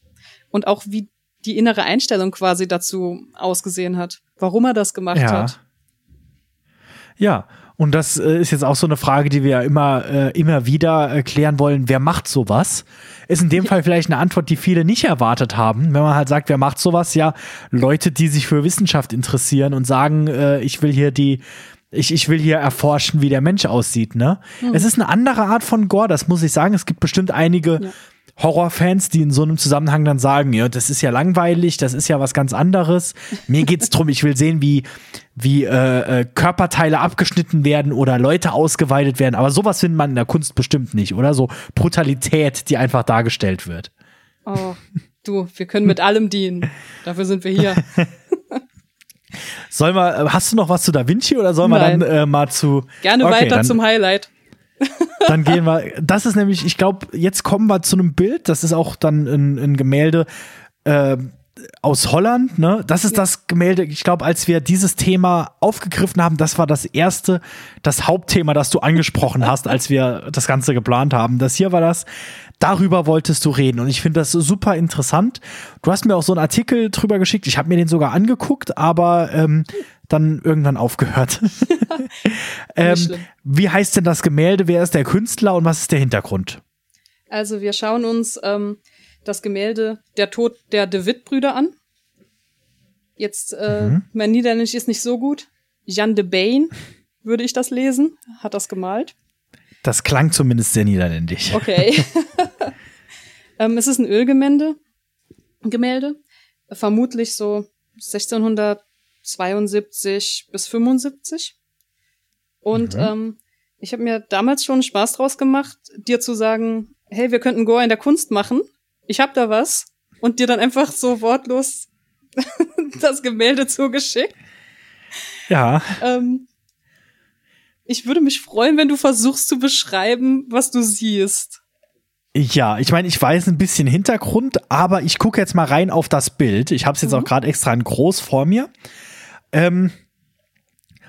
Speaker 2: und auch wie die innere Einstellung quasi dazu ausgesehen hat, warum er das gemacht ja. hat.
Speaker 1: Ja, und das äh, ist jetzt auch so eine Frage, die wir ja immer, äh, immer wieder erklären wollen. Wer macht sowas? Ist in dem ja. Fall vielleicht eine Antwort, die viele nicht erwartet haben. Wenn man halt sagt, wer macht sowas? Ja, Leute, die sich für Wissenschaft interessieren und sagen, äh, ich will hier die ich, ich will hier erforschen, wie der Mensch aussieht, ne? Mhm. Es ist eine andere Art von Gore, das muss ich sagen. Es gibt bestimmt einige ja. Horrorfans, die in so einem Zusammenhang dann sagen, ja, das ist ja langweilig, das ist ja was ganz anderes. Mir geht's drum, ich will sehen, wie, wie äh, äh, Körperteile abgeschnitten werden oder Leute ausgeweitet werden. Aber sowas findet man in der Kunst bestimmt nicht, oder? So Brutalität, die einfach dargestellt wird.
Speaker 2: Oh, du, wir können mit allem dienen. Dafür sind wir hier.
Speaker 1: Soll mal, äh, hast du noch was zu Da Vinci oder soll man dann äh, mal zu.
Speaker 2: Gerne okay, weiter dann, zum Highlight.
Speaker 1: dann gehen wir. Das ist nämlich, ich glaube, jetzt kommen wir zu einem Bild. Das ist auch dann ein, ein Gemälde. Äh, aus Holland, ne? Das ist das Gemälde, ich glaube, als wir dieses Thema aufgegriffen haben, das war das erste, das Hauptthema, das du angesprochen hast, als wir das Ganze geplant haben. Das hier war das, darüber wolltest du reden. Und ich finde das super interessant. Du hast mir auch so einen Artikel drüber geschickt. Ich habe mir den sogar angeguckt, aber ähm, dann irgendwann aufgehört. ähm, wie heißt denn das Gemälde? Wer ist der Künstler und was ist der Hintergrund?
Speaker 2: Also wir schauen uns ähm, das Gemälde Der Tod der De Witt-Brüder an. Jetzt, äh, mhm. mein Niederländisch ist nicht so gut. Jan de Bain würde ich das lesen, hat das gemalt.
Speaker 1: Das klang zumindest sehr niederländisch.
Speaker 2: Okay. ähm, es ist ein Ölgemälde, Gemälde, vermutlich so 1672 bis 75. Und mhm. ähm, ich habe mir damals schon Spaß draus gemacht, dir zu sagen, hey, wir könnten Gore in der Kunst machen. Ich hab da was. Und dir dann einfach so wortlos das Gemälde zugeschickt.
Speaker 1: Ja.
Speaker 2: Ähm, ich würde mich freuen, wenn du versuchst zu beschreiben, was du siehst.
Speaker 1: Ja, ich meine, ich weiß ein bisschen Hintergrund, aber ich gucke jetzt mal rein auf das Bild. Ich habe es jetzt mhm. auch gerade extra in groß vor mir. Ähm,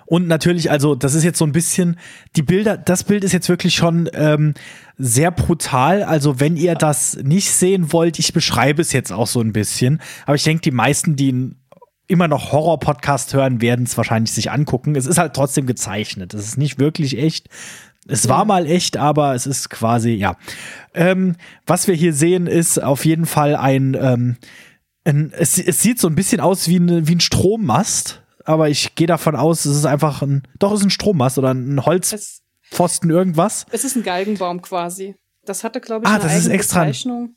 Speaker 1: und natürlich, also das ist jetzt so ein bisschen, die Bilder, das Bild ist jetzt wirklich schon ähm, sehr brutal. Also wenn ihr das nicht sehen wollt, ich beschreibe es jetzt auch so ein bisschen. Aber ich denke, die meisten, die immer noch Horror-Podcast hören, werden es wahrscheinlich sich angucken. Es ist halt trotzdem gezeichnet. Es ist nicht wirklich echt. Es war mal echt, aber es ist quasi, ja. Ähm, was wir hier sehen, ist auf jeden Fall ein, ähm, ein es, es sieht so ein bisschen aus wie, eine, wie ein Strommast, aber ich gehe davon aus, es ist einfach ein, doch, es ist ein Strommast oder ein Holzpfosten, irgendwas.
Speaker 2: Es ist ein Galgenbaum quasi. Das hatte, glaube ich,
Speaker 1: Ah,
Speaker 2: eine
Speaker 1: das ist extra-
Speaker 2: Bezeichnung.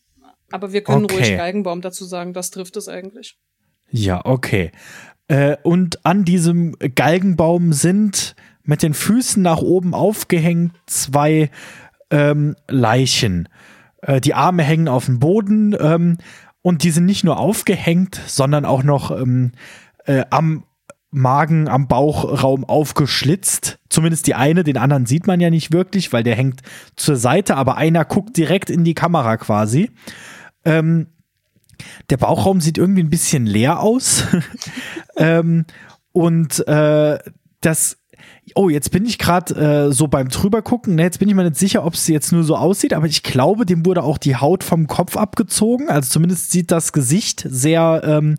Speaker 2: Aber wir können
Speaker 1: Okay.
Speaker 2: ruhig Galgenbaum dazu sagen, das trifft es eigentlich.
Speaker 1: Ja, okay. Äh, und an diesem Galgenbaum sind mit den Füßen nach oben aufgehängt zwei ähm, Leichen. Äh, die Arme hängen auf dem Boden ähm, und die sind nicht nur aufgehängt, sondern auch noch ähm, äh, am Magen, am Bauchraum aufgeschlitzt. Zumindest die eine, den anderen sieht man ja nicht wirklich, weil der hängt zur Seite, aber einer guckt direkt in die Kamera quasi. Ähm, der Bauchraum sieht irgendwie ein bisschen leer aus. ähm, und äh, das, oh, jetzt bin ich gerade äh, so beim drübergucken, ne, jetzt bin ich mir nicht sicher, ob es jetzt nur so aussieht, aber ich glaube, dem wurde auch die Haut vom Kopf abgezogen. Also zumindest sieht das Gesicht sehr, ähm,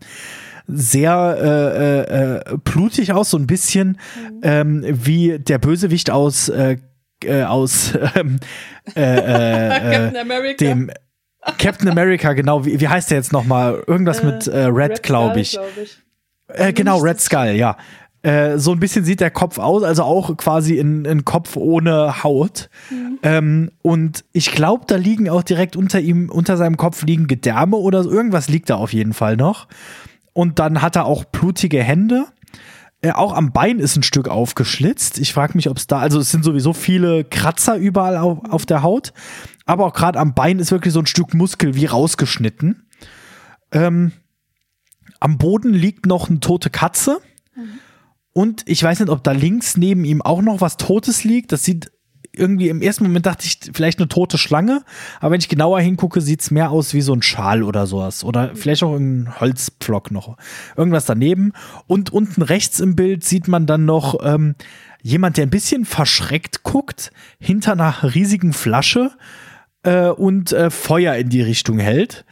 Speaker 1: sehr äh, äh, äh, blutig aus, so ein bisschen ähm, wie der Bösewicht aus, äh, äh, aus ähm, äh, äh, äh, dem Captain America, genau. Wie, wie heißt der jetzt nochmal? Irgendwas
Speaker 2: Äh,
Speaker 1: mit äh, Red, glaube
Speaker 2: Skull,
Speaker 1: ich.
Speaker 2: glaub ich.
Speaker 1: Äh, genau, Red. Skull, ja. Äh, so ein bisschen sieht der Kopf aus, also auch quasi ein, Kopf ohne Haut. Ähm, und ich glaube, da liegen auch direkt unter ihm, unter seinem Kopf liegen Gedärme oder so. Irgendwas liegt da auf jeden Fall noch. Und dann hat er auch blutige Hände. Äh, auch am Bein ist ein Stück aufgeschlitzt. Ich frage mich, ob es da, also es sind sowieso viele Kratzer überall auf, auf der Haut. Aber auch gerade am Bein ist wirklich so ein Stück Muskel wie rausgeschnitten. Ähm, am Boden liegt noch eine tote Katze. Und ich weiß nicht, ob da links neben ihm auch noch was Totes liegt. Das sieht irgendwie im ersten Moment dachte ich vielleicht eine tote Schlange, aber wenn ich genauer hingucke, sieht es mehr aus wie so ein Schal oder sowas. Oder vielleicht auch ein Holzpflock noch. Irgendwas daneben. Und unten rechts im Bild sieht man dann noch ähm, jemand, der ein bisschen verschreckt guckt, hinter einer riesigen Flasche äh, und äh, Feuer in die Richtung hält.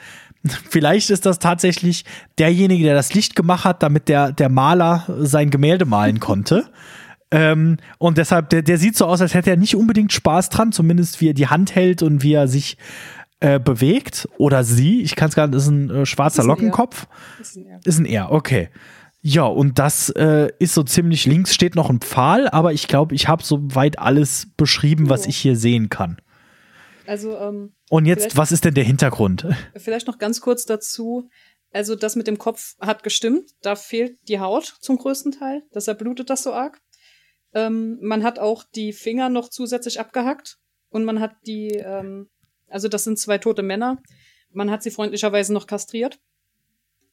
Speaker 1: Vielleicht ist das tatsächlich derjenige, der das Licht gemacht hat, damit der, der Maler sein Gemälde malen konnte. Ähm, und deshalb, der, der sieht so aus, als hätte er nicht unbedingt Spaß dran, zumindest wie er die Hand hält und wie er sich äh, bewegt. Oder sie, ich kann es gar nicht, ist ein äh, schwarzer
Speaker 2: Ist ein Er.
Speaker 1: Lockenkopf.
Speaker 2: Das ist ein R.
Speaker 1: Ist ein R, okay. Ja, und das äh, ist so ziemlich links steht noch ein Pfahl, aber ich glaube, ich habe soweit alles beschrieben, was ich hier sehen kann.
Speaker 2: Also, ähm,
Speaker 1: Und jetzt, was ist denn der Hintergrund?
Speaker 2: Vielleicht noch ganz kurz dazu. Also das mit dem Kopf hat gestimmt. Da fehlt die Haut zum größten Teil. Deshalb blutet das so arg. Ähm, man hat auch die Finger noch zusätzlich abgehackt. Und man hat die, ähm, also das sind zwei tote Männer. Man hat sie freundlicherweise noch kastriert.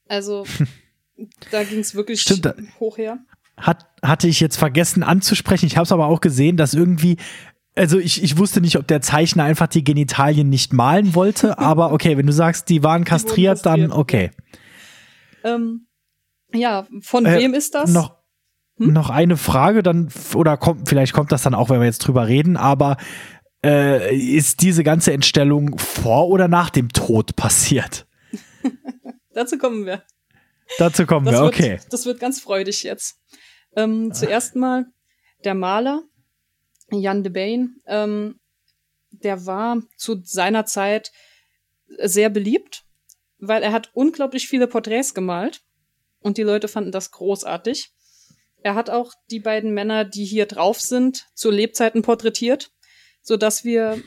Speaker 2: Also da ging es wirklich
Speaker 1: Stimmt,
Speaker 2: hoch her.
Speaker 1: Hat, hatte ich jetzt vergessen anzusprechen. Ich habe es aber auch gesehen, dass irgendwie, also ich, ich wusste nicht, ob der Zeichner einfach die Genitalien nicht malen wollte, aber okay, wenn du sagst, die waren kastriert, dann
Speaker 2: kastriert,
Speaker 1: okay.
Speaker 2: Ähm, ja, von
Speaker 1: Äh,
Speaker 2: wem ist das?
Speaker 1: Noch,
Speaker 2: Hm?
Speaker 1: noch eine Frage, dann, oder kommt, vielleicht kommt das dann auch, wenn wir jetzt drüber reden, aber äh, ist diese ganze Entstellung vor oder nach dem Tod passiert?
Speaker 2: Dazu kommen wir.
Speaker 1: Dazu kommen
Speaker 2: Das,
Speaker 1: wir,
Speaker 2: wird,
Speaker 1: okay.
Speaker 2: das wird ganz freudig jetzt. Ähm, zuerst mal der Maler, Jan de Bain, ähm, der war zu seiner Zeit sehr beliebt, weil er hat unglaublich viele Porträts gemalt und die Leute fanden das großartig. Er hat auch die beiden Männer, die hier drauf sind, zu Lebzeiten porträtiert, so dass wir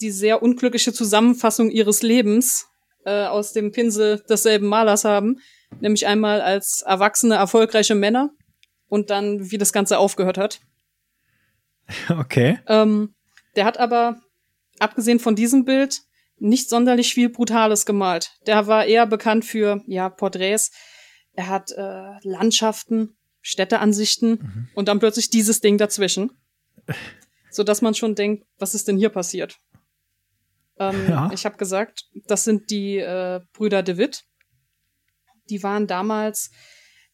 Speaker 2: die sehr unglückliche Zusammenfassung ihres Lebens äh, aus dem Pinsel desselben Malers haben, nämlich einmal als erwachsene, erfolgreiche Männer und dann, wie das Ganze aufgehört hat.
Speaker 1: Okay.
Speaker 2: Ähm, der hat aber, abgesehen von diesem Bild, nicht sonderlich viel Brutales gemalt. Der war eher bekannt für, ja, Porträts. Er hat äh, Landschaften, Städteansichten und dann plötzlich dieses Ding dazwischen. So dass man schon denkt, was ist denn hier passiert? Ähm,
Speaker 1: Ja.
Speaker 2: Ich habe gesagt, das sind die äh, Brüder de Witt. Die waren damals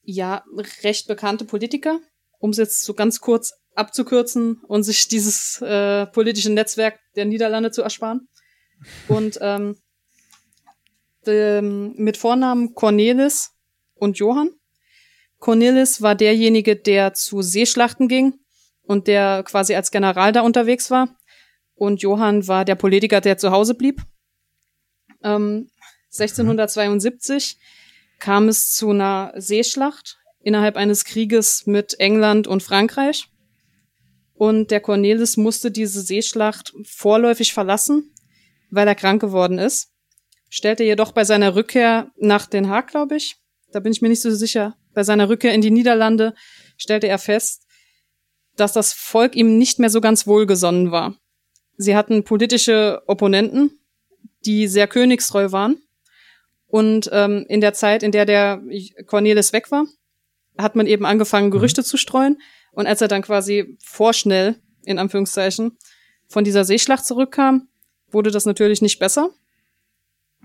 Speaker 2: ja recht bekannte Politiker, um es jetzt so ganz kurz abzukürzen und sich dieses äh, politische Netzwerk der Niederlande zu ersparen. Und ähm, dem, mit Vornamen Cornelis und Johann. Cornelis war derjenige, der zu Seeschlachten ging und der quasi als General da unterwegs war. Und Johann war der Politiker, der zu Hause blieb. Ähm, 1672 kam es zu einer Seeschlacht innerhalb eines Krieges mit England und Frankreich. Und der Cornelis musste diese Seeschlacht vorläufig verlassen, weil er krank geworden ist. Stellte jedoch bei seiner Rückkehr nach Den Haag, glaube ich, da bin ich mir nicht so sicher, bei seiner Rückkehr in die Niederlande stellte er fest, dass das Volk ihm nicht mehr so ganz wohlgesonnen war. Sie hatten politische Opponenten, die sehr königstreu waren. Und ähm, in der Zeit, in der der Cornelis weg war, hat man eben angefangen, mhm. Gerüchte mhm. zu streuen. Und als er dann quasi vorschnell, in Anführungszeichen, von dieser Seeschlacht zurückkam, wurde das natürlich nicht besser.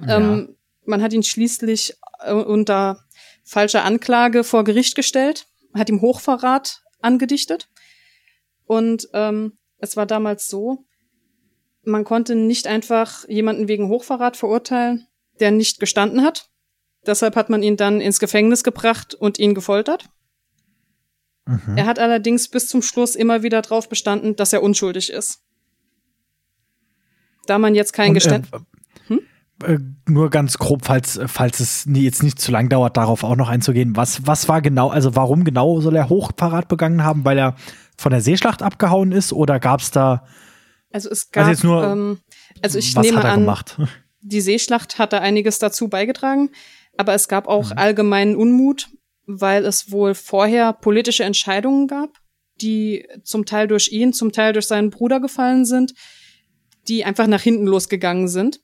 Speaker 2: Ja. Ähm, man hat ihn schließlich äh, unter falscher Anklage vor Gericht gestellt, hat ihm Hochverrat angedichtet. Und ähm, es war damals so, man konnte nicht einfach jemanden wegen Hochverrat verurteilen, der nicht gestanden hat. Deshalb hat man ihn dann ins Gefängnis gebracht und ihn gefoltert. Mhm. Er hat allerdings bis zum Schluss immer wieder darauf bestanden, dass er unschuldig ist. Da man jetzt kein Geständnis.
Speaker 1: Äh, hm? äh, nur ganz grob, falls, falls es nie, jetzt nicht zu lang dauert, darauf auch noch einzugehen. Was, was war genau, also warum genau soll er Hochverrat begangen haben? Weil er von der Seeschlacht abgehauen ist oder gab es da.
Speaker 2: Also es gab. Also, jetzt nur, ähm, also ich nehme an, gemacht? die Seeschlacht hatte einiges dazu beigetragen, aber es gab auch mhm. allgemeinen Unmut, weil es wohl vorher politische Entscheidungen gab, die zum Teil durch ihn, zum Teil durch seinen Bruder gefallen sind, die einfach nach hinten losgegangen sind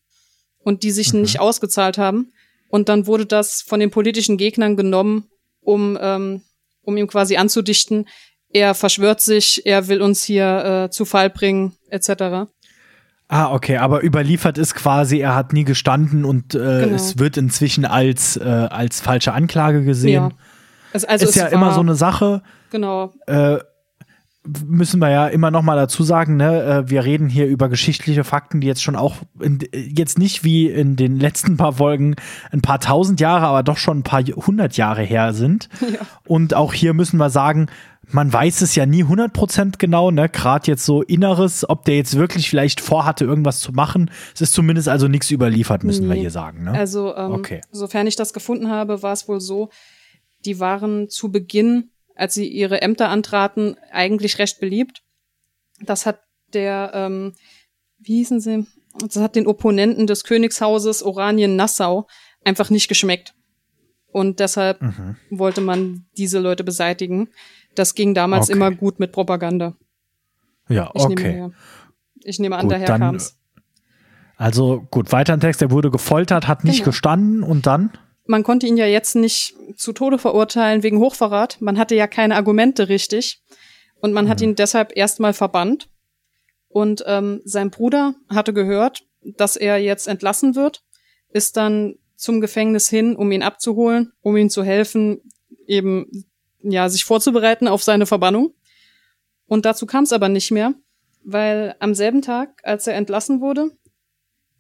Speaker 2: und die sich mhm. nicht ausgezahlt haben. Und dann wurde das von den politischen Gegnern genommen, um, ähm, um ihm quasi anzudichten, er verschwört sich, er will uns hier äh, zu Fall bringen, etc.
Speaker 1: Ah, okay, aber überliefert ist quasi, er hat nie gestanden und äh, genau. es wird inzwischen als, äh, als falsche Anklage gesehen. Ja. Also, also ist ja immer so eine Sache.
Speaker 2: Genau.
Speaker 1: Äh, müssen wir ja immer noch mal dazu sagen, ne, äh, wir reden hier über geschichtliche Fakten, die jetzt schon auch in, jetzt nicht wie in den letzten paar Folgen ein paar tausend Jahre, aber doch schon ein paar hundert Jahre her sind. Ja. Und auch hier müssen wir sagen, man weiß es ja nie 100% genau, ne? Gerade jetzt so Inneres, ob der jetzt wirklich vielleicht vorhatte, irgendwas zu machen. Es ist zumindest also nichts überliefert, müssen nee. wir hier sagen, ne?
Speaker 2: Also, ähm, okay. sofern ich das gefunden habe, war es wohl so, die waren zu Beginn, als sie ihre Ämter antraten, eigentlich recht beliebt. Das hat der, ähm, wie hießen sie? Das hat den Opponenten des Königshauses Oranien-Nassau einfach nicht geschmeckt. Und deshalb mhm. wollte man diese Leute beseitigen. Das ging damals okay. immer gut mit Propaganda.
Speaker 1: Ja, ich okay.
Speaker 2: Nehme, ich nehme an, gut, daher kam es.
Speaker 1: Also gut, weiter im Text, er wurde gefoltert, hat nicht genau. gestanden und dann?
Speaker 2: Man konnte ihn ja jetzt nicht zu Tode verurteilen wegen Hochverrat. Man hatte ja keine Argumente richtig. Und man mhm. hat ihn deshalb erstmal verbannt. Und ähm, sein Bruder hatte gehört, dass er jetzt entlassen wird, ist dann zum Gefängnis hin, um ihn abzuholen, um ihm zu helfen, eben ja, sich vorzubereiten auf seine Verbannung. Und dazu kam es aber nicht mehr, weil am selben Tag, als er entlassen wurde,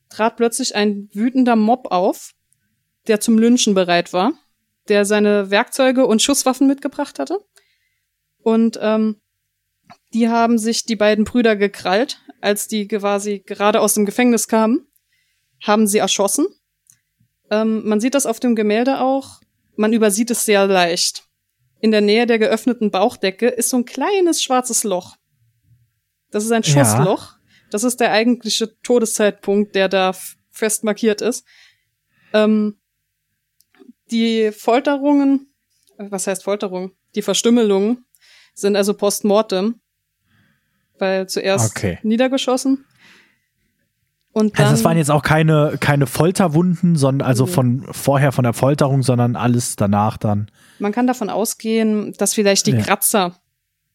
Speaker 2: trat plötzlich ein wütender Mob auf, der zum Lynchen bereit war, der seine Werkzeuge und Schusswaffen mitgebracht hatte. Und ähm, die haben sich die beiden Brüder gekrallt, als die quasi gerade aus dem Gefängnis kamen, haben sie erschossen. Ähm, man sieht das auf dem Gemälde auch. Man übersieht es sehr leicht in der Nähe der geöffneten Bauchdecke ist so ein kleines schwarzes Loch. Das ist ein Schussloch. Ja. Das ist der eigentliche Todeszeitpunkt, der da fest markiert ist. Ähm, die Folterungen, was heißt Folterung? Die Verstümmelungen sind also postmortem, weil zuerst okay. niedergeschossen und dann,
Speaker 1: also es waren jetzt auch keine, keine Folterwunden, sondern also von vorher von der Folterung, sondern alles danach dann.
Speaker 2: Man kann davon ausgehen, dass vielleicht die ja. Kratzer,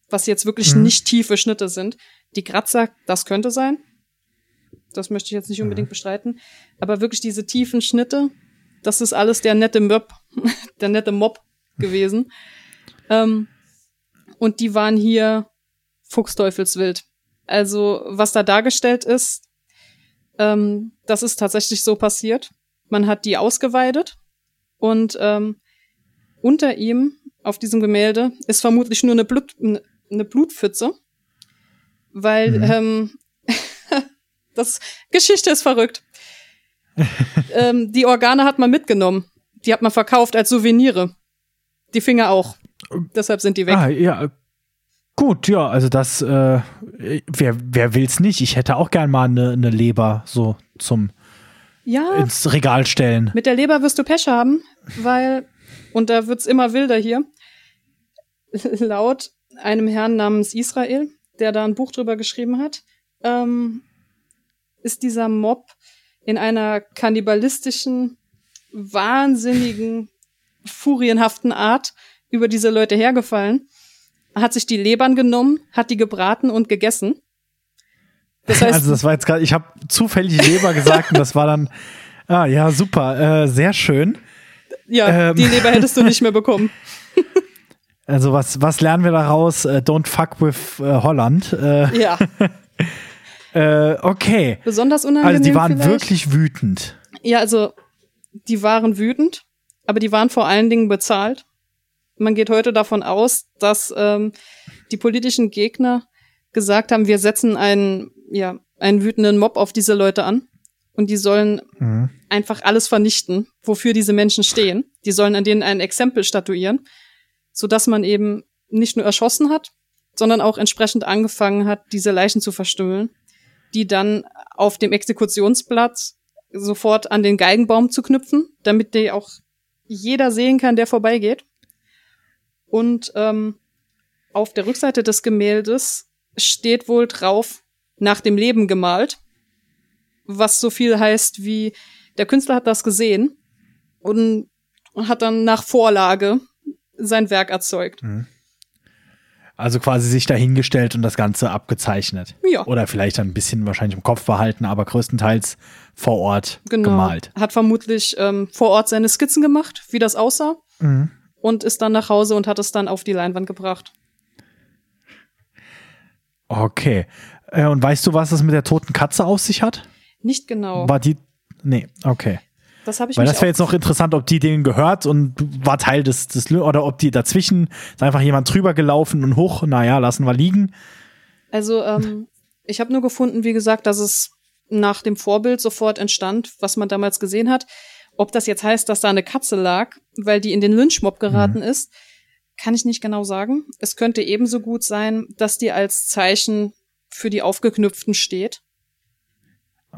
Speaker 2: was jetzt wirklich mhm. nicht tiefe Schnitte sind, die Kratzer, das könnte sein. Das möchte ich jetzt nicht unbedingt mhm. bestreiten. Aber wirklich diese tiefen Schnitte, das ist alles der nette Mob, der nette Mob gewesen. ähm, und die waren hier fuchsteufelswild. Also, was da dargestellt ist, ähm, das ist tatsächlich so passiert. Man hat die ausgeweidet und ähm, unter ihm auf diesem Gemälde ist vermutlich nur eine, Blut, eine Blutpfütze, weil mhm. ähm, das Geschichte ist verrückt. ähm, die Organe hat man mitgenommen. Die hat man verkauft als Souvenire. Die Finger auch. Deshalb sind die weg.
Speaker 1: Ah, ja. Gut, ja, also das, äh, wer, wer will's nicht? Ich hätte auch gern mal eine, eine Leber so zum ja, ins Regal stellen.
Speaker 2: Mit der Leber wirst du Pech haben, weil, und da wird's immer wilder hier, laut einem Herrn namens Israel, der da ein Buch drüber geschrieben hat, ähm, ist dieser Mob in einer kannibalistischen, wahnsinnigen, furienhaften Art über diese Leute hergefallen, hat sich die Lebern genommen, hat die gebraten und gegessen.
Speaker 1: Das heißt, also das war jetzt gerade, ich habe zufällig Leber gesagt und das war dann, ah ja, super, äh, sehr schön.
Speaker 2: Ja, ähm, die Leber hättest du nicht mehr bekommen.
Speaker 1: Also was, was lernen wir daraus? Uh, don't fuck with uh, Holland.
Speaker 2: Uh, ja.
Speaker 1: okay.
Speaker 2: Besonders unangenehm.
Speaker 1: Also die waren
Speaker 2: vielleicht.
Speaker 1: wirklich wütend.
Speaker 2: Ja, also die waren wütend, aber die waren vor allen Dingen bezahlt. Man geht heute davon aus, dass ähm, die politischen Gegner gesagt haben, wir setzen einen, ja, einen wütenden Mob auf diese Leute an und die sollen mhm. einfach alles vernichten, wofür diese Menschen stehen. Die sollen an denen ein Exempel statuieren so dass man eben nicht nur erschossen hat, sondern auch entsprechend angefangen hat, diese Leichen zu verstümmeln, die dann auf dem Exekutionsplatz sofort an den Geigenbaum zu knüpfen, damit die auch jeder sehen kann, der vorbeigeht. Und ähm, auf der Rückseite des Gemäldes steht wohl drauf nach dem Leben gemalt, was so viel heißt wie der Künstler hat das gesehen und hat dann nach Vorlage sein Werk erzeugt. Mhm.
Speaker 1: Also quasi sich dahingestellt und das Ganze abgezeichnet.
Speaker 2: Ja.
Speaker 1: Oder vielleicht ein bisschen wahrscheinlich im Kopf behalten, aber größtenteils vor Ort genau. gemalt.
Speaker 2: Hat vermutlich ähm, vor Ort seine Skizzen gemacht, wie das aussah. Mhm. Und ist dann nach Hause und hat es dann auf die Leinwand gebracht.
Speaker 1: Okay. Äh, und weißt du, was es mit der toten Katze auf sich hat?
Speaker 2: Nicht genau.
Speaker 1: War die. Nee, okay.
Speaker 2: Das habe ich
Speaker 1: Weil das wäre jetzt noch interessant, ob die denen gehört und war Teil des, des oder ob die dazwischen ist einfach jemand drüber gelaufen und hoch, naja, lassen wir liegen.
Speaker 2: Also, ähm, ich habe nur gefunden, wie gesagt, dass es nach dem Vorbild sofort entstand, was man damals gesehen hat. Ob das jetzt heißt, dass da eine Katze lag, weil die in den Lynchmob geraten mhm. ist, kann ich nicht genau sagen. Es könnte ebenso gut sein, dass die als Zeichen für die Aufgeknüpften steht.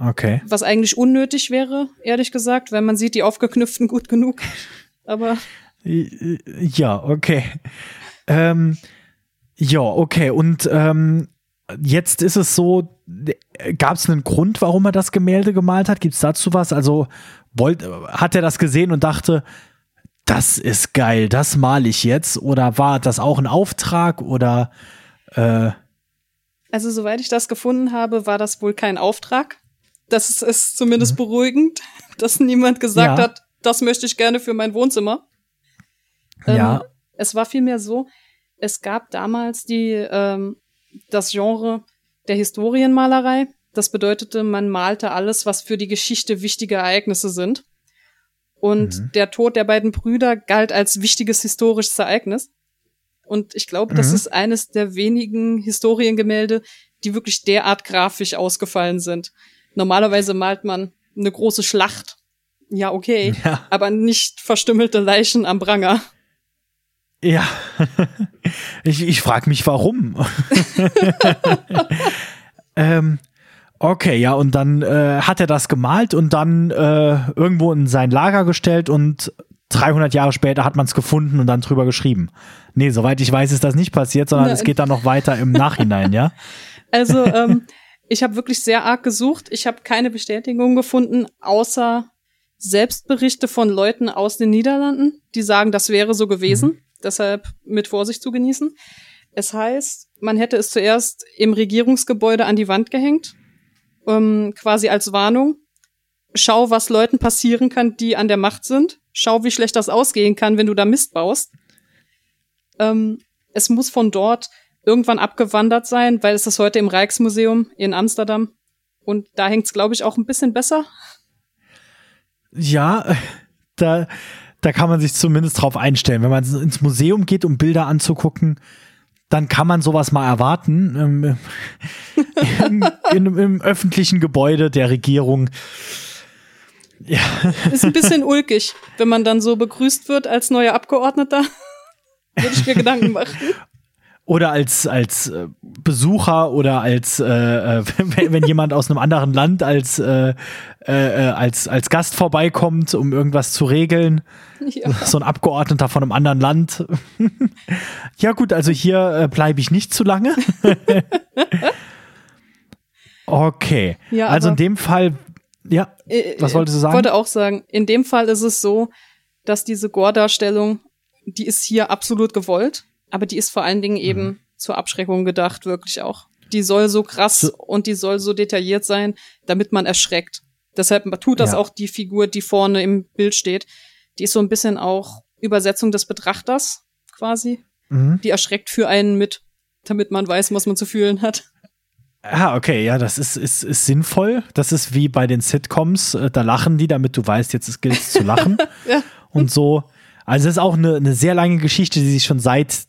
Speaker 1: Okay.
Speaker 2: Was eigentlich unnötig wäre, ehrlich gesagt, weil man sieht die aufgeknüpften gut genug. Aber.
Speaker 1: Ja, okay. Ähm, ja, okay. Und ähm, jetzt ist es so, gab es einen Grund, warum er das Gemälde gemalt hat? Gibt es dazu was? Also wollt, hat er das gesehen und dachte, das ist geil, das male ich jetzt? Oder war das auch ein Auftrag oder äh
Speaker 2: Also, soweit ich das gefunden habe, war das wohl kein Auftrag. Das ist zumindest mhm. beruhigend, dass niemand gesagt ja. hat, das möchte ich gerne für mein Wohnzimmer. Ähm, ja. Es war vielmehr so, es gab damals die, ähm, das Genre der Historienmalerei. Das bedeutete, man malte alles, was für die Geschichte wichtige Ereignisse sind. Und mhm. der Tod der beiden Brüder galt als wichtiges historisches Ereignis. Und ich glaube, mhm. das ist eines der wenigen Historiengemälde, die wirklich derart grafisch ausgefallen sind. Normalerweise malt man eine große Schlacht. Ja, okay. Ja. Aber nicht verstümmelte Leichen am Pranger.
Speaker 1: Ja, ich, ich frage mich warum. ähm, okay, ja, und dann äh, hat er das gemalt und dann äh, irgendwo in sein Lager gestellt und 300 Jahre später hat man es gefunden und dann drüber geschrieben. Nee, soweit ich weiß, ist das nicht passiert, sondern Nein. es geht dann noch weiter im Nachhinein, ja?
Speaker 2: Also, ähm, ich habe wirklich sehr arg gesucht. Ich habe keine Bestätigung gefunden, außer Selbstberichte von Leuten aus den Niederlanden, die sagen, das wäre so gewesen. Mhm. Deshalb mit Vorsicht zu genießen. Es heißt, man hätte es zuerst im Regierungsgebäude an die Wand gehängt, ähm, quasi als Warnung. Schau, was Leuten passieren kann, die an der Macht sind. Schau, wie schlecht das ausgehen kann, wenn du da Mist baust. Ähm, es muss von dort irgendwann abgewandert sein, weil es ist heute im Rijksmuseum in Amsterdam. Und da hängt's, glaube ich, auch ein bisschen besser.
Speaker 1: Ja, da, da kann man sich zumindest drauf einstellen. Wenn man ins Museum geht, um Bilder anzugucken, dann kann man sowas mal erwarten. Ähm, im, im, Im öffentlichen Gebäude der Regierung.
Speaker 2: Ja. Ist ein bisschen ulkig, wenn man dann so begrüßt wird als neuer Abgeordneter. Würde ich mir Gedanken machen
Speaker 1: oder als, als äh, Besucher oder als, äh, äh wenn, wenn jemand aus einem anderen Land als, äh, äh, äh, als, als Gast vorbeikommt, um irgendwas zu regeln. Ja. So ein Abgeordneter von einem anderen Land. ja, gut, also hier äh, bleibe ich nicht zu lange. okay. Ja, also in dem Fall, ja, was wolltest du sagen?
Speaker 2: Ich wollte auch sagen, in dem Fall ist es so, dass diese Gore-Darstellung, die ist hier absolut gewollt aber die ist vor allen Dingen eben mhm. zur Abschreckung gedacht, wirklich auch. Die soll so krass so. und die soll so detailliert sein, damit man erschreckt. Deshalb tut das ja. auch die Figur, die vorne im Bild steht. Die ist so ein bisschen auch Übersetzung des Betrachters quasi. Mhm. Die erschreckt für einen mit, damit man weiß, was man zu fühlen hat.
Speaker 1: Ah, okay, ja, das ist, ist, ist sinnvoll. Das ist wie bei den Sitcoms, äh, da lachen die, damit du weißt, jetzt gilt es zu lachen. ja. Und so. Also es ist auch eine, eine sehr lange Geschichte, die sich schon seit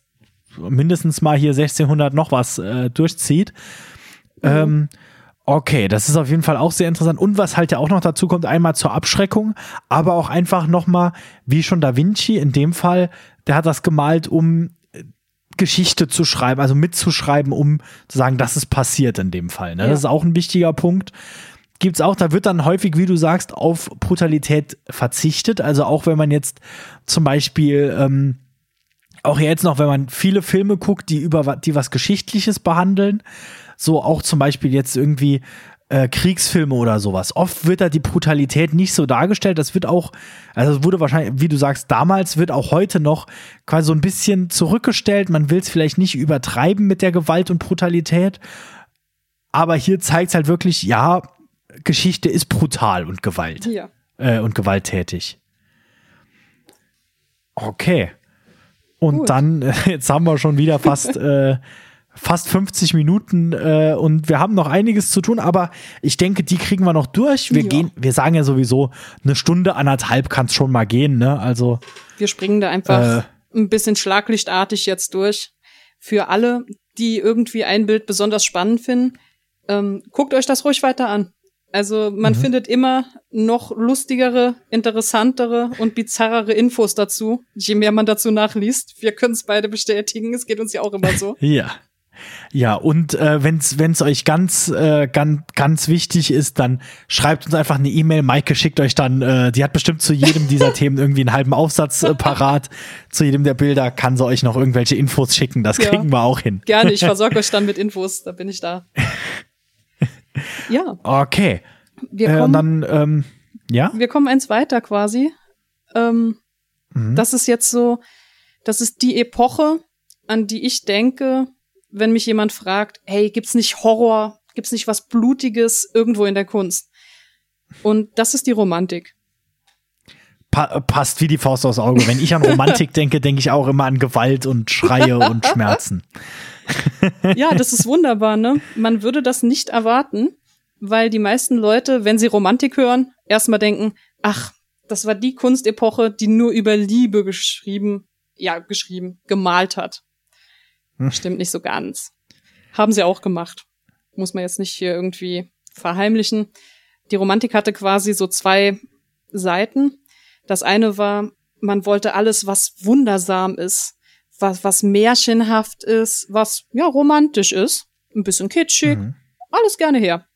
Speaker 1: mindestens mal hier 1600 noch was äh, durchzieht. Mhm. Ähm, okay, das ist auf jeden Fall auch sehr interessant. Und was halt ja auch noch dazu kommt, einmal zur Abschreckung, aber auch einfach nochmal, wie schon Da Vinci in dem Fall, der hat das gemalt, um äh, Geschichte zu schreiben, also mitzuschreiben, um zu sagen, das ist passiert in dem Fall. Ne? Ja. Das ist auch ein wichtiger Punkt. Gibt es auch, da wird dann häufig, wie du sagst, auf Brutalität verzichtet. Also auch wenn man jetzt zum Beispiel ähm, auch jetzt noch, wenn man viele Filme guckt, die über die was Geschichtliches behandeln, so auch zum Beispiel jetzt irgendwie äh, Kriegsfilme oder sowas. Oft wird da die Brutalität nicht so dargestellt. Das wird auch, also es wurde wahrscheinlich, wie du sagst, damals wird auch heute noch quasi so ein bisschen zurückgestellt. Man will es vielleicht nicht übertreiben mit der Gewalt und Brutalität. Aber hier zeigt es halt wirklich, ja, Geschichte ist brutal und Gewalt. Ja. Äh, und gewalttätig. Okay. Und Gut. dann, jetzt haben wir schon wieder fast, äh, fast 50 Minuten äh, und wir haben noch einiges zu tun, aber ich denke, die kriegen wir noch durch. Wir ja. gehen, wir sagen ja sowieso, eine Stunde, anderthalb kann es schon mal gehen, ne? Also.
Speaker 2: Wir springen da einfach äh, ein bisschen schlaglichtartig jetzt durch. Für alle, die irgendwie ein Bild besonders spannend finden, ähm, guckt euch das ruhig weiter an. Also man mhm. findet immer noch lustigere, interessantere und bizarrere Infos dazu, je mehr man dazu nachliest. Wir können es beide bestätigen, es geht uns ja auch immer so.
Speaker 1: ja. Ja, und äh, wenn es euch ganz, äh, ganz, ganz wichtig ist, dann schreibt uns einfach eine E-Mail. Maike schickt euch dann, äh, die hat bestimmt zu jedem dieser Themen irgendwie einen halben Aufsatz äh, parat. zu jedem der Bilder kann sie euch noch irgendwelche Infos schicken. Das ja. kriegen wir auch hin.
Speaker 2: Gerne, ich versorge euch dann mit Infos, da bin ich da. Ja.
Speaker 1: Okay. Wir äh, kommen, dann, ähm, ja?
Speaker 2: Wir kommen eins weiter quasi. Ähm, mhm. Das ist jetzt so, das ist die Epoche, an die ich denke, wenn mich jemand fragt, hey, gibt's nicht Horror, gibt's nicht was Blutiges irgendwo in der Kunst? Und das ist die Romantik.
Speaker 1: Pa passt wie die Faust aufs Auge. Wenn ich an Romantik denke, denke ich auch immer an Gewalt und Schreie und Schmerzen.
Speaker 2: Ja, das ist wunderbar, ne? Man würde das nicht erwarten, weil die meisten Leute, wenn sie Romantik hören, erstmal denken, ach, das war die Kunstepoche, die nur über Liebe geschrieben, ja, geschrieben, gemalt hat. Hm. Stimmt nicht so ganz. Haben sie auch gemacht. Muss man jetzt nicht hier irgendwie verheimlichen. Die Romantik hatte quasi so zwei Seiten. Das eine war, man wollte alles, was wundersam ist, was, was märchenhaft ist, was, ja, romantisch ist, ein bisschen kitschig, mhm. alles gerne her.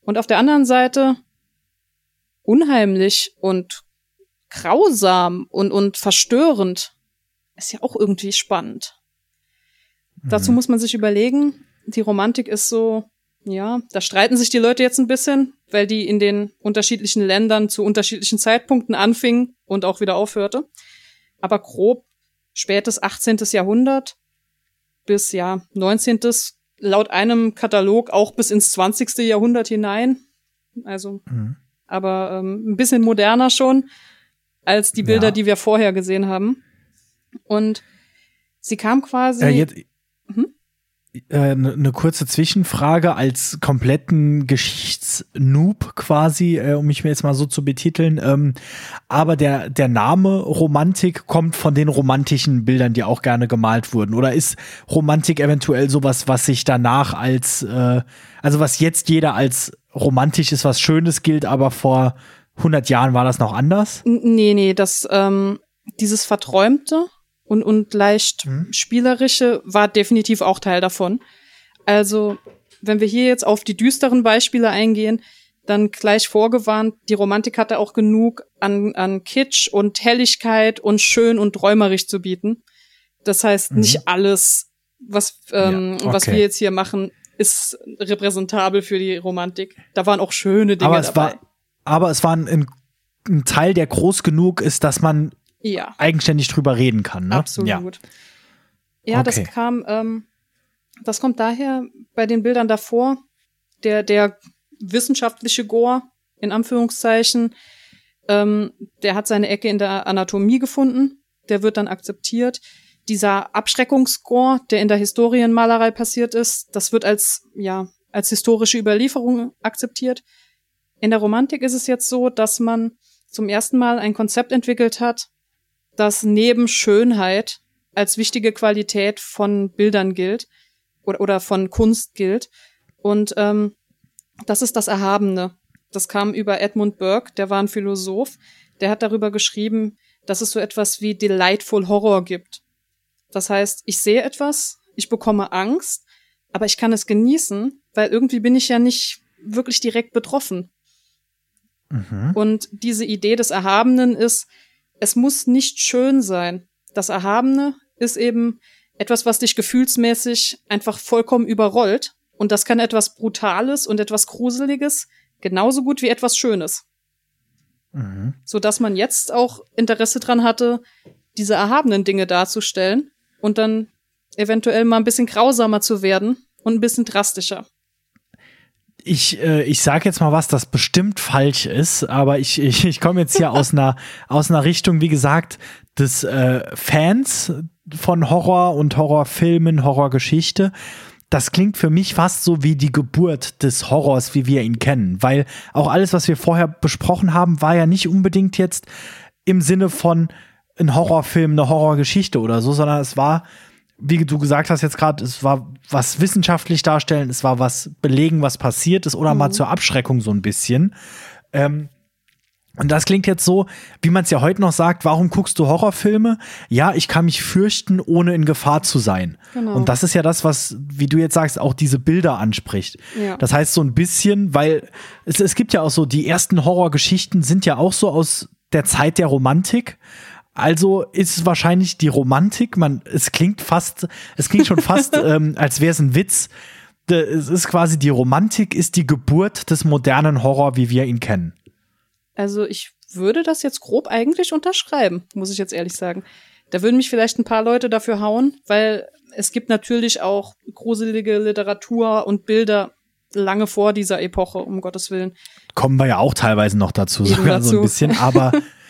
Speaker 2: Und auf der anderen Seite unheimlich und grausam und, und verstörend ist ja auch irgendwie spannend. Mhm. Dazu muss man sich überlegen, die Romantik ist so, ja, da streiten sich die Leute jetzt ein bisschen, weil die in den unterschiedlichen Ländern zu unterschiedlichen Zeitpunkten anfing und auch wieder aufhörte. Aber grob spätes 18. Jahrhundert bis ja 19. laut einem Katalog auch bis ins 20. Jahrhundert hinein. Also, mhm. aber ähm, ein bisschen moderner schon als die Bilder, ja. die wir vorher gesehen haben. Und sie kam quasi.
Speaker 1: Äh, jetzt? Eine äh, ne kurze Zwischenfrage als kompletten Geschichtsnoob quasi, äh, um mich mir jetzt mal so zu betiteln. Ähm, aber der, der Name Romantik kommt von den romantischen Bildern, die auch gerne gemalt wurden. Oder ist Romantik eventuell sowas, was sich danach als, äh, also was jetzt jeder als romantisch ist, was Schönes gilt, aber vor 100 Jahren war das noch anders?
Speaker 2: Nee, nee, das, ähm, dieses Verträumte und, und leicht mhm. spielerische war definitiv auch Teil davon. Also, wenn wir hier jetzt auf die düsteren Beispiele eingehen, dann gleich vorgewarnt, die Romantik hatte auch genug an, an Kitsch und Helligkeit und schön und träumerisch zu bieten. Das heißt, mhm. nicht alles, was, ähm, ja, okay. was wir jetzt hier machen, ist repräsentabel für die Romantik. Da waren auch schöne Dinge
Speaker 1: aber es dabei. War, aber es war ein, ein Teil, der groß genug ist, dass man ja. eigenständig drüber reden kann. Ne?
Speaker 2: Absolut. Ja, ja okay. das kam, ähm, das kommt daher bei den Bildern davor, der, der wissenschaftliche Gore, in Anführungszeichen, ähm, der hat seine Ecke in der Anatomie gefunden, der wird dann akzeptiert. Dieser Abschreckungsgore, der in der Historienmalerei passiert ist, das wird als, ja, als historische Überlieferung akzeptiert. In der Romantik ist es jetzt so, dass man zum ersten Mal ein Konzept entwickelt hat, das neben Schönheit als wichtige Qualität von Bildern gilt oder, oder von Kunst gilt. Und ähm, das ist das Erhabene. Das kam über Edmund Burke, der war ein Philosoph, der hat darüber geschrieben, dass es so etwas wie Delightful Horror gibt. Das heißt, ich sehe etwas, ich bekomme Angst, aber ich kann es genießen, weil irgendwie bin ich ja nicht wirklich direkt betroffen. Mhm. Und diese Idee des Erhabenen ist, es muss nicht schön sein. Das Erhabene ist eben etwas, was dich gefühlsmäßig einfach vollkommen überrollt. Und das kann etwas Brutales und etwas Gruseliges genauso gut wie etwas Schönes. Mhm. So dass man jetzt auch Interesse dran hatte, diese erhabenen Dinge darzustellen und dann eventuell mal ein bisschen grausamer zu werden und ein bisschen drastischer
Speaker 1: ich, äh, ich sage jetzt mal was, das bestimmt falsch ist, aber ich, ich, ich komme jetzt hier aus einer, aus einer Richtung, wie gesagt, des äh, Fans von Horror und Horrorfilmen, Horrorgeschichte. Das klingt für mich fast so wie die Geburt des Horrors, wie wir ihn kennen, weil auch alles, was wir vorher besprochen haben, war ja nicht unbedingt jetzt im Sinne von ein Horrorfilm, eine Horrorgeschichte oder so, sondern es war wie du gesagt hast jetzt gerade, es war was wissenschaftlich darstellen, es war was belegen, was passiert ist oder mhm. mal zur Abschreckung so ein bisschen. Ähm, und das klingt jetzt so, wie man es ja heute noch sagt, warum guckst du Horrorfilme? Ja, ich kann mich fürchten, ohne in Gefahr zu sein. Genau. Und das ist ja das, was, wie du jetzt sagst, auch diese Bilder anspricht. Ja. Das heißt so ein bisschen, weil es, es gibt ja auch so, die ersten Horrorgeschichten sind ja auch so aus der Zeit der Romantik. Also ist es wahrscheinlich die Romantik. Man, es klingt fast, es klingt schon fast, ähm, als wäre es ein Witz. Es ist quasi die Romantik ist die Geburt des modernen Horror, wie wir ihn kennen.
Speaker 2: Also ich würde das jetzt grob eigentlich unterschreiben, muss ich jetzt ehrlich sagen. Da würden mich vielleicht ein paar Leute dafür hauen, weil es gibt natürlich auch gruselige Literatur und Bilder lange vor dieser Epoche, um Gottes Willen.
Speaker 1: Kommen wir ja auch teilweise noch dazu, sogar dazu. so ein bisschen, aber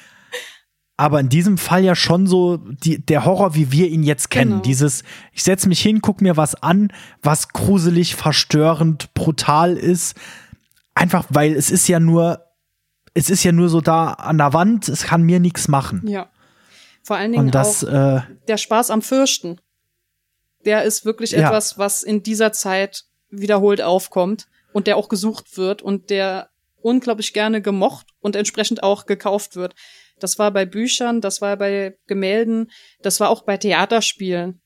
Speaker 1: aber in diesem Fall ja schon so die, der Horror, wie wir ihn jetzt kennen. Genau. Dieses, ich setze mich hin, guck mir was an, was gruselig, verstörend, brutal ist. Einfach, weil es ist ja nur, es ist ja nur so da an der Wand, es kann mir nichts machen.
Speaker 2: Ja. Vor allen Dingen das, auch äh, der Spaß am Fürchten. Der ist wirklich ja. etwas, was in dieser Zeit wiederholt aufkommt und der auch gesucht wird und der unglaublich gerne gemocht und entsprechend auch gekauft wird. Das war bei Büchern, das war bei Gemälden, das war auch bei Theaterspielen.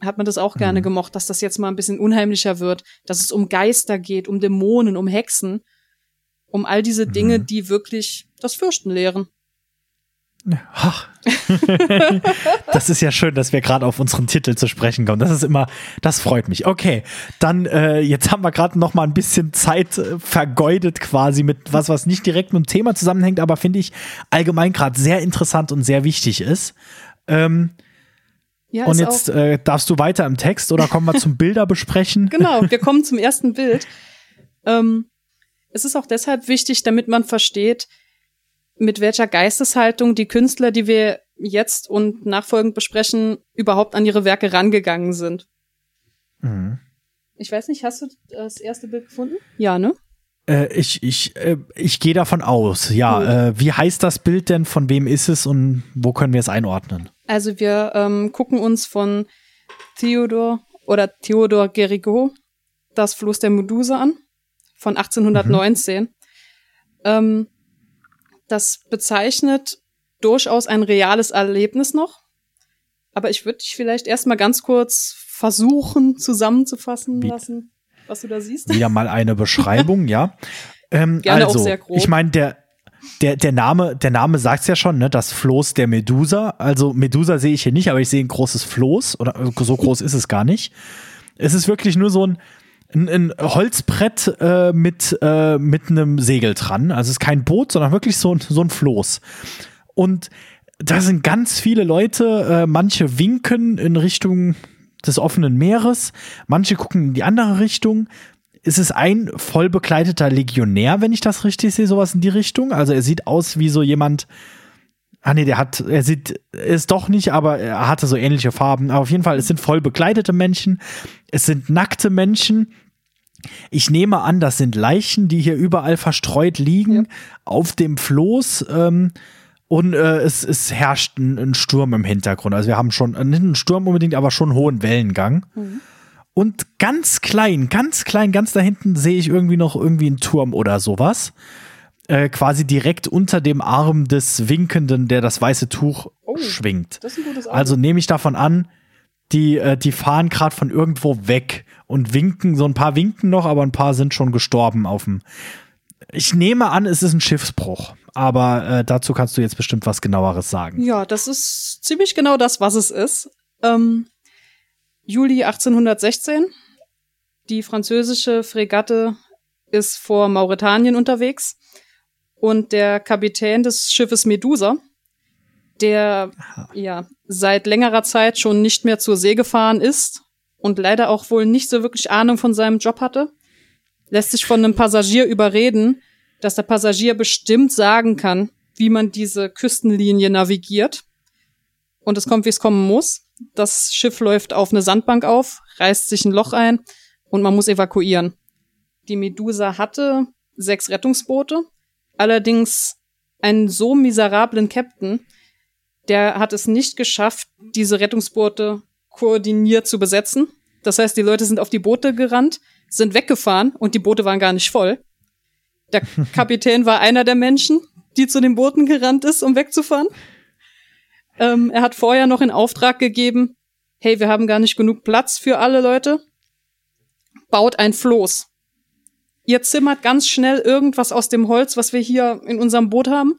Speaker 2: Hat man das auch gerne mhm. gemocht, dass das jetzt mal ein bisschen unheimlicher wird, dass es um Geister geht, um Dämonen, um Hexen, um all diese Dinge, mhm. die wirklich das Fürchten lehren.
Speaker 1: Ach. das ist ja schön, dass wir gerade auf unseren Titel zu sprechen kommen. Das ist immer, das freut mich. Okay, dann äh, jetzt haben wir gerade noch mal ein bisschen Zeit äh, vergeudet quasi mit was, was nicht direkt mit dem Thema zusammenhängt, aber finde ich allgemein gerade sehr interessant und sehr wichtig ist. Ähm, ja, und jetzt äh, darfst du weiter im Text oder kommen wir zum Bilder besprechen?
Speaker 2: Genau, wir kommen zum ersten Bild. Ähm, es ist auch deshalb wichtig, damit man versteht, mit welcher Geisteshaltung die Künstler, die wir jetzt und nachfolgend besprechen, überhaupt an ihre Werke rangegangen sind. Mhm. Ich weiß nicht, hast du das erste Bild gefunden? Ja, ne?
Speaker 1: Äh, ich ich, äh, ich gehe davon aus, ja.
Speaker 2: Cool.
Speaker 1: Äh, wie heißt das Bild denn? Von wem ist es und wo können wir es einordnen?
Speaker 2: Also wir ähm, gucken uns von Theodor oder Theodor Gerigot das Floß der Medusa an von 1819. Ähm, das bezeichnet durchaus ein reales Erlebnis noch. Aber ich würde dich vielleicht erstmal ganz kurz versuchen zusammenzufassen
Speaker 1: Wie-
Speaker 2: lassen, was du da siehst.
Speaker 1: Wieder mal eine Beschreibung, ja. Ähm,
Speaker 2: Gerne auch
Speaker 1: also,
Speaker 2: sehr grob.
Speaker 1: ich meine, der, der, der Name, der Name sagt's ja schon, ne? Das Floß der Medusa. Also Medusa sehe ich hier nicht, aber ich sehe ein großes Floß. Oder so groß ist es gar nicht. Es ist wirklich nur so ein, ein, ein Holzbrett äh, mit, äh, mit einem Segel dran. Also es ist kein Boot, sondern wirklich so ein, so ein Floß. Und da sind ganz viele Leute, äh, manche winken in Richtung des offenen Meeres, manche gucken in die andere Richtung. Es ist ein voll bekleideter Legionär, wenn ich das richtig sehe, sowas in die Richtung. Also er sieht aus wie so jemand. Ah nee, der hat, er sieht, ist doch nicht, aber er hatte so ähnliche Farben. Aber auf jeden Fall, es sind voll bekleidete Menschen. Es sind nackte Menschen. Ich nehme an, das sind Leichen, die hier überall verstreut liegen,
Speaker 2: Ja.
Speaker 1: auf dem Floß. Ähm, und äh, es, es herrscht ein, ein Sturm im Hintergrund. Also wir haben schon, äh, nicht einen Sturm unbedingt, aber schon einen hohen Wellengang. Und ganz klein, ganz klein, ganz da hinten sehe ich irgendwie noch irgendwie einen Turm oder sowas. Äh, quasi direkt unter dem Arm des Winkenden, der das weiße Tuch
Speaker 2: Oh.
Speaker 1: schwingt.
Speaker 2: Das ist ein gutes Auge.
Speaker 1: Also nehme ich davon an, die, äh, die fahren gerade von irgendwo weg und winken, so ein paar winken noch, aber ein paar sind schon gestorben auf dem. Ich nehme an, es ist ein Schiffsbruch, aber äh, dazu kannst du jetzt bestimmt was genaueres sagen.
Speaker 2: Ja, das ist ziemlich genau das, was es ist. Ähm, Juli 1816. Die französische Fregatte ist vor Mauretanien unterwegs und der Kapitän des Schiffes Medusa, der ja seit längerer Zeit schon nicht mehr zur See gefahren ist und leider auch wohl nicht so wirklich Ahnung von seinem Job hatte, lässt sich von einem Passagier überreden, dass der Passagier bestimmt sagen kann, wie man diese Küstenlinie navigiert. Und es kommt, wie es kommen muss. Das Schiff läuft auf eine Sandbank auf, reißt sich ein Loch ein und man muss evakuieren. Die Medusa hatte sechs Rettungsboote, allerdings einen so miserablen Captain, der hat es nicht geschafft, diese Rettungsboote koordiniert zu besetzen. Das heißt, die Leute sind auf die Boote gerannt, sind weggefahren und die Boote waren gar nicht voll. Der Kapitän war einer der Menschen, die zu den Booten gerannt ist, um wegzufahren. Ähm, er hat vorher noch in Auftrag gegeben, hey, wir haben gar nicht genug Platz für alle Leute. Baut ein Floß. Ihr zimmert ganz schnell irgendwas aus dem Holz, was wir hier in unserem Boot haben.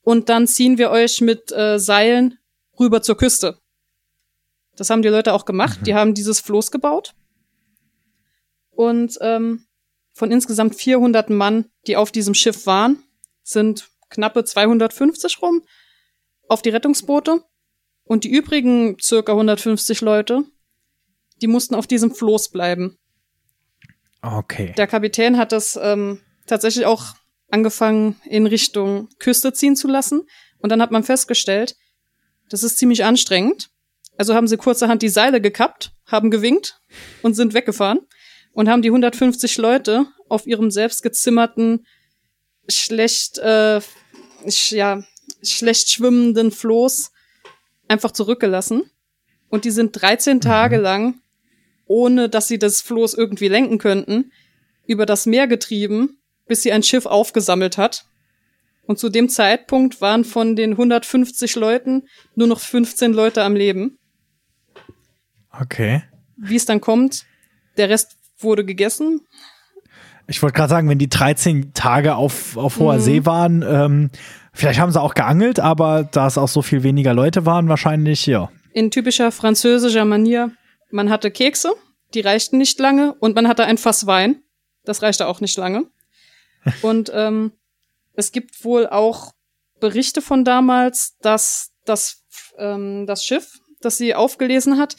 Speaker 2: Und dann ziehen wir euch mit äh, Seilen rüber zur Küste. Das haben die Leute auch gemacht. Die haben dieses Floß gebaut. Und ähm, von insgesamt 400 Mann, die auf diesem Schiff waren, sind knappe 250 rum auf die Rettungsboote. Und die übrigen circa 150 Leute, die mussten auf diesem Floß bleiben.
Speaker 1: Okay.
Speaker 2: Der Kapitän hat das ähm, tatsächlich auch angefangen, in Richtung Küste ziehen zu lassen. Und dann hat man festgestellt, das ist ziemlich anstrengend. Also haben sie kurzerhand die Seile gekappt, haben gewinkt und sind weggefahren und haben die 150 Leute auf ihrem selbst gezimmerten, schlecht, äh, sch, ja, schlecht schwimmenden Floß einfach zurückgelassen. Und die sind 13 Tage lang, ohne dass sie das Floß irgendwie lenken könnten, über das Meer getrieben, bis sie ein Schiff aufgesammelt hat. Und zu dem Zeitpunkt waren von den 150 Leuten nur noch 15 Leute am Leben.
Speaker 1: Okay.
Speaker 2: Wie es dann kommt, der Rest wurde gegessen.
Speaker 1: Ich wollte gerade sagen, wenn die 13 Tage auf, auf hoher
Speaker 2: Mhm.
Speaker 1: See waren, ähm, vielleicht haben sie auch geangelt, aber da es auch so viel weniger Leute waren, wahrscheinlich, ja.
Speaker 2: In typischer französischer Manier, man hatte Kekse, die reichten nicht lange, und man hatte ein Fass Wein, das reichte auch nicht lange. Und ähm, es gibt wohl auch Berichte von damals, dass das, ähm, das Schiff, das sie aufgelesen hat,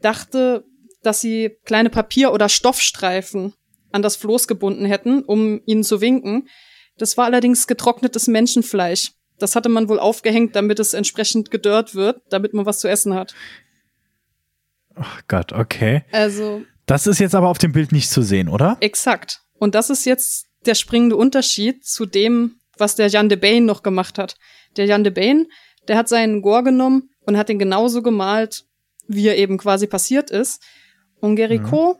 Speaker 2: dachte, dass sie kleine Papier- oder Stoffstreifen an das Floß gebunden hätten, um ihnen zu winken. Das war allerdings getrocknetes Menschenfleisch. Das hatte man wohl aufgehängt, damit es entsprechend gedörrt wird, damit man was zu essen hat.
Speaker 1: Ach Gott, okay.
Speaker 2: Also
Speaker 1: Das ist jetzt aber auf dem Bild nicht zu sehen, oder?
Speaker 2: Exakt. Und das ist jetzt der springende Unterschied zu dem, was der Jan de Bain noch gemacht hat. Der Jan de Bain, der hat seinen Gore genommen und hat ihn genauso gemalt, wie er eben quasi passiert ist. Und Gericault,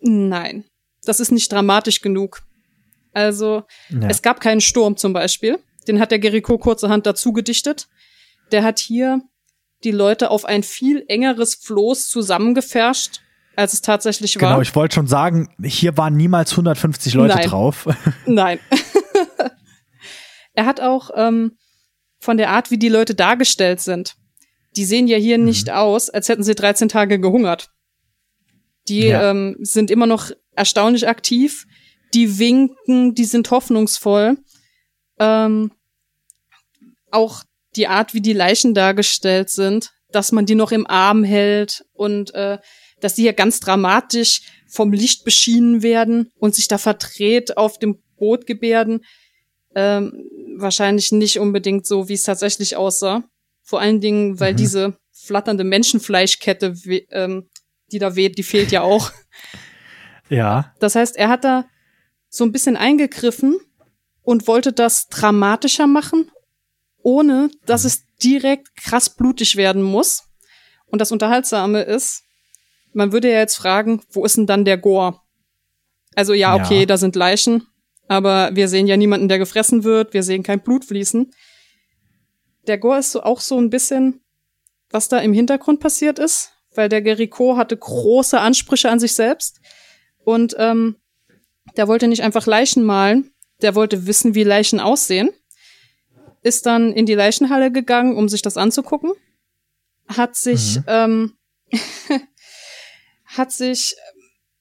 Speaker 2: mhm. nein, das ist nicht dramatisch genug. Also, ja. es gab keinen Sturm zum Beispiel. Den hat der Gericault kurzerhand dazu gedichtet. Der hat hier die Leute auf ein viel engeres Floß zusammengefärscht, als es tatsächlich war.
Speaker 1: Genau, ich wollte schon sagen, hier waren niemals 150 Leute
Speaker 2: Nein.
Speaker 1: drauf.
Speaker 2: Nein. er hat auch ähm, von der Art, wie die Leute dargestellt sind, die sehen ja hier mhm. nicht aus, als hätten sie 13 Tage gehungert. Die ja. ähm, sind immer noch erstaunlich aktiv, die winken, die sind hoffnungsvoll. Ähm, auch die Art, wie die Leichen dargestellt sind, dass man die noch im Arm hält und äh, dass die hier ganz dramatisch vom Licht beschienen werden und sich da verdreht auf dem Boot gebärden. Ähm, wahrscheinlich nicht unbedingt so, wie es tatsächlich aussah. Vor allen Dingen, weil mhm. diese flatternde Menschenfleischkette, ähm, die da weht, die fehlt ja auch.
Speaker 1: Ja.
Speaker 2: Das heißt, er hat da so ein bisschen eingegriffen und wollte das dramatischer machen, ohne dass es direkt krass blutig werden muss. Und das Unterhaltsame ist, man würde ja jetzt fragen, wo ist denn dann der Gore? Also ja, okay, ja. da sind Leichen, aber wir sehen ja niemanden, der gefressen wird, wir sehen kein Blut fließen. Der Gore ist so auch so ein bisschen, was da im Hintergrund passiert ist, weil der Gericault hatte große Ansprüche an sich selbst und ähm, der wollte nicht einfach Leichen malen, der wollte wissen, wie Leichen aussehen ist dann in die Leichenhalle gegangen, um sich das anzugucken, hat sich mhm. ähm, hat sich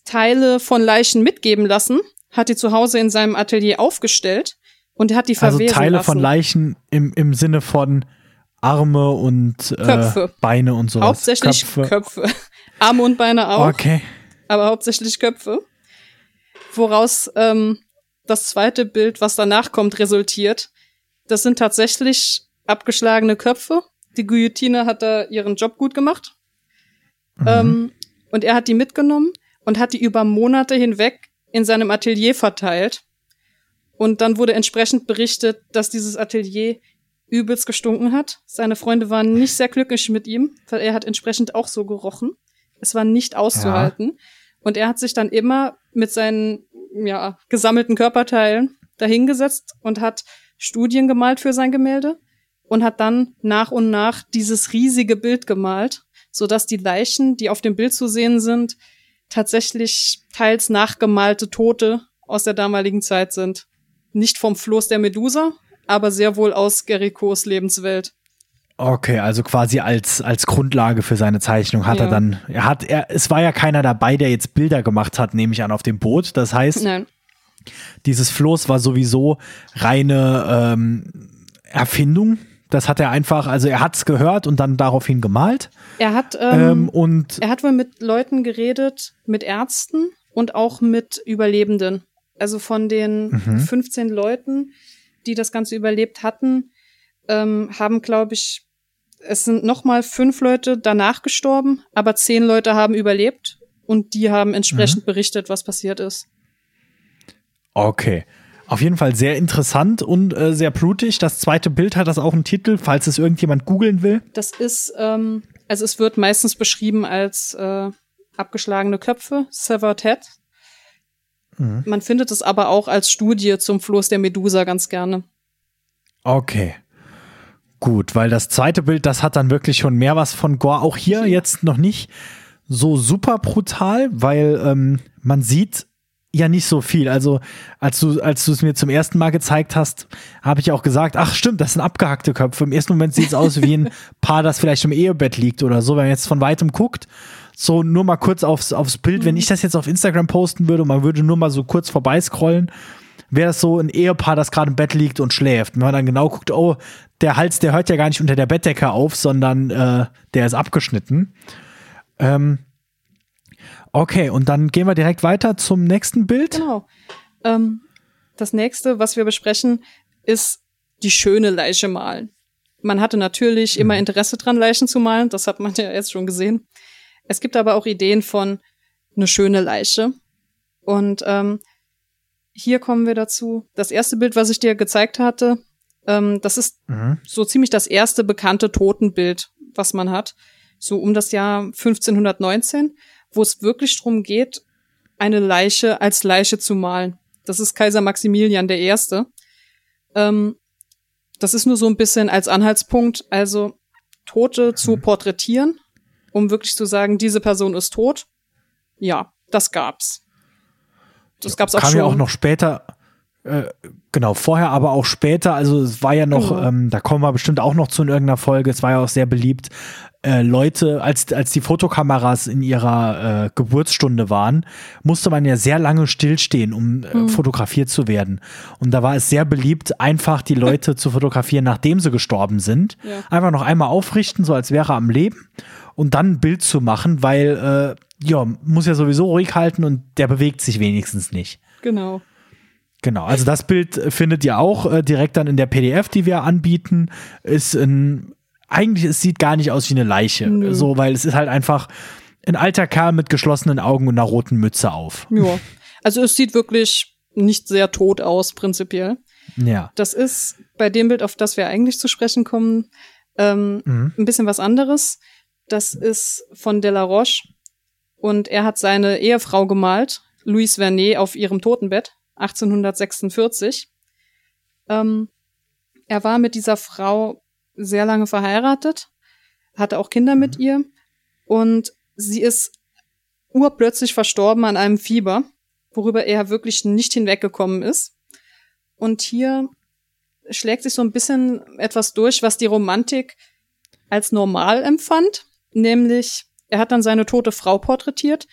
Speaker 2: Teile von Leichen mitgeben lassen, hat die zu Hause in seinem Atelier aufgestellt und hat die verwesen
Speaker 1: Also Teile
Speaker 2: lassen.
Speaker 1: von Leichen im, im Sinne von Arme und äh, Beine und so.
Speaker 2: Hauptsächlich Köpfe. Köpfe. Arme und Beine auch.
Speaker 1: Okay.
Speaker 2: Aber hauptsächlich Köpfe. Woraus ähm, das zweite Bild, was danach kommt, resultiert, das sind tatsächlich abgeschlagene Köpfe. Die Guillotine hat da ihren Job gut gemacht. Mhm. Ähm, und er hat die mitgenommen und hat die über Monate hinweg in seinem Atelier verteilt. Und dann wurde entsprechend berichtet, dass dieses Atelier übelst gestunken hat. Seine Freunde waren nicht sehr glücklich mit ihm, weil er hat entsprechend auch so gerochen. Es war nicht auszuhalten. Ja. Und er hat sich dann immer mit seinen ja, gesammelten Körperteilen dahingesetzt und hat Studien gemalt für sein Gemälde und hat dann nach und nach dieses riesige Bild gemalt, so dass die Leichen, die auf dem Bild zu sehen sind, tatsächlich teils nachgemalte Tote aus der damaligen Zeit sind. Nicht vom Floß der Medusa, aber sehr wohl aus Gericos Lebenswelt.
Speaker 1: Okay, also quasi als, als Grundlage für seine Zeichnung hat ja. er dann, er hat, er, es war ja keiner dabei, der jetzt Bilder gemacht hat, nehme ich an, auf dem Boot. Das heißt,
Speaker 2: Nein.
Speaker 1: Dieses Floß war sowieso reine ähm, Erfindung. Das hat er einfach, also er hat es gehört und dann daraufhin gemalt.
Speaker 2: Er hat ähm, ähm, und er hat wohl mit Leuten geredet, mit Ärzten und auch mit Überlebenden. Also von den mhm. 15 Leuten, die das Ganze überlebt hatten, ähm, haben, glaube ich, es sind noch mal fünf Leute danach gestorben, aber zehn Leute haben überlebt und die haben entsprechend mhm. berichtet, was passiert ist.
Speaker 1: Okay. Auf jeden Fall sehr interessant und äh, sehr blutig. Das zweite Bild hat das auch einen Titel, falls es irgendjemand googeln will.
Speaker 2: Das ist, ähm, also es wird meistens beschrieben als äh, abgeschlagene Köpfe, Severed Head. Mhm. Man findet es aber auch als Studie zum Floß der Medusa ganz gerne.
Speaker 1: Okay. Gut, weil das zweite Bild, das hat dann wirklich schon mehr was von Gore. Auch hier jetzt noch nicht so super brutal, weil ähm, man sieht ja nicht so viel. Also, als du, als du es mir zum ersten Mal gezeigt hast, habe ich auch gesagt, ach stimmt, das sind abgehackte Köpfe. Im ersten Moment sieht es aus wie ein Paar, das vielleicht im Ehebett liegt oder so. Wenn man jetzt von weitem guckt, so nur mal kurz aufs, aufs Bild, wenn mhm. ich das jetzt auf Instagram posten würde und man würde nur mal so kurz vorbeiscrollen, wäre das so ein Ehepaar, das gerade im Bett liegt und schläft. Wenn man dann genau guckt, oh, der Hals, der hört ja gar nicht unter der Bettdecke auf, sondern äh, der ist abgeschnitten. Ähm, Okay, und dann gehen wir direkt weiter zum nächsten Bild.
Speaker 2: Genau. Ähm, das nächste, was wir besprechen, ist die schöne Leiche malen. Man hatte natürlich mhm. immer Interesse dran, Leichen zu malen. Das hat man ja jetzt schon gesehen. Es gibt aber auch Ideen von, eine schöne Leiche. Und ähm, hier kommen wir dazu. Das erste Bild, was ich dir gezeigt hatte, ähm, das ist mhm. so ziemlich das erste bekannte Totenbild, was man hat. So um das Jahr 1519, wo es wirklich drum geht, eine Leiche als Leiche zu malen. Das ist Kaiser Maximilian der Erste. Ähm, das ist nur so ein bisschen als Anhaltspunkt, also Tote zu mhm. porträtieren, um wirklich zu sagen, diese Person ist tot. Ja, das gab's.
Speaker 1: Das gab's auch Kam schon. ja auch noch später, äh, genau, vorher, aber auch später, also es war ja noch, genau. ähm, da kommen wir bestimmt auch noch zu in irgendeiner Folge, es war ja auch sehr beliebt, äh, Leute, als, als die Fotokameras in ihrer äh, Geburtsstunde waren, musste man ja sehr lange stillstehen, um äh, hm. fotografiert zu werden. Und da war es sehr beliebt, einfach die Leute zu fotografieren, nachdem sie gestorben sind. Ja. Einfach noch einmal aufrichten, so als wäre er am Leben und dann ein Bild zu machen, weil äh, ja, muss ja sowieso ruhig halten und der bewegt sich wenigstens nicht.
Speaker 2: Genau.
Speaker 1: Genau, also das Bild findet ihr auch äh, direkt dann in der PDF, die wir anbieten. Ist ein, eigentlich, es sieht gar nicht aus wie eine Leiche, Nö. so, weil es ist halt einfach ein alter Kerl mit geschlossenen Augen und einer roten Mütze auf.
Speaker 2: Ja, also es sieht wirklich nicht sehr tot aus, prinzipiell.
Speaker 1: Ja.
Speaker 2: Das ist bei dem Bild, auf das wir eigentlich zu sprechen kommen, ähm, mhm. ein bisschen was anderes. Das ist von Delaroche und er hat seine Ehefrau gemalt, Louise Vernet, auf ihrem Totenbett. 1846. Ähm, er war mit dieser Frau sehr lange verheiratet, hatte auch Kinder mit mhm. ihr und sie ist urplötzlich verstorben an einem Fieber, worüber er wirklich nicht hinweggekommen ist. Und hier schlägt sich so ein bisschen etwas durch, was die Romantik als normal empfand, nämlich er hat dann seine tote Frau porträtiert,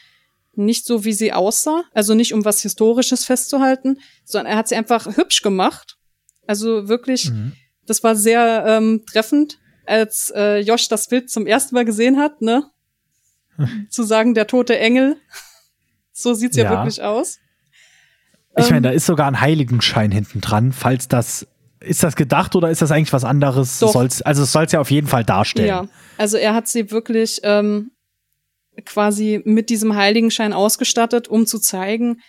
Speaker 2: nicht so, wie sie aussah, also nicht um was Historisches festzuhalten, sondern er hat sie einfach hübsch gemacht. Also wirklich, mhm. Das war sehr ähm, treffend, als äh, Josh das Bild zum ersten Mal gesehen hat, ne? Zu sagen, der tote Engel. so sieht's ja, ja wirklich aus.
Speaker 1: Ich meine, ähm, da ist sogar ein Heiligenschein hinten dran, falls das ist das gedacht oder ist das eigentlich was anderes? Doch. Soll's, also es soll es ja auf jeden Fall darstellen. Ja,
Speaker 2: also er hat sie wirklich ähm, quasi mit diesem Heiligenschein ausgestattet, um zu zeigen,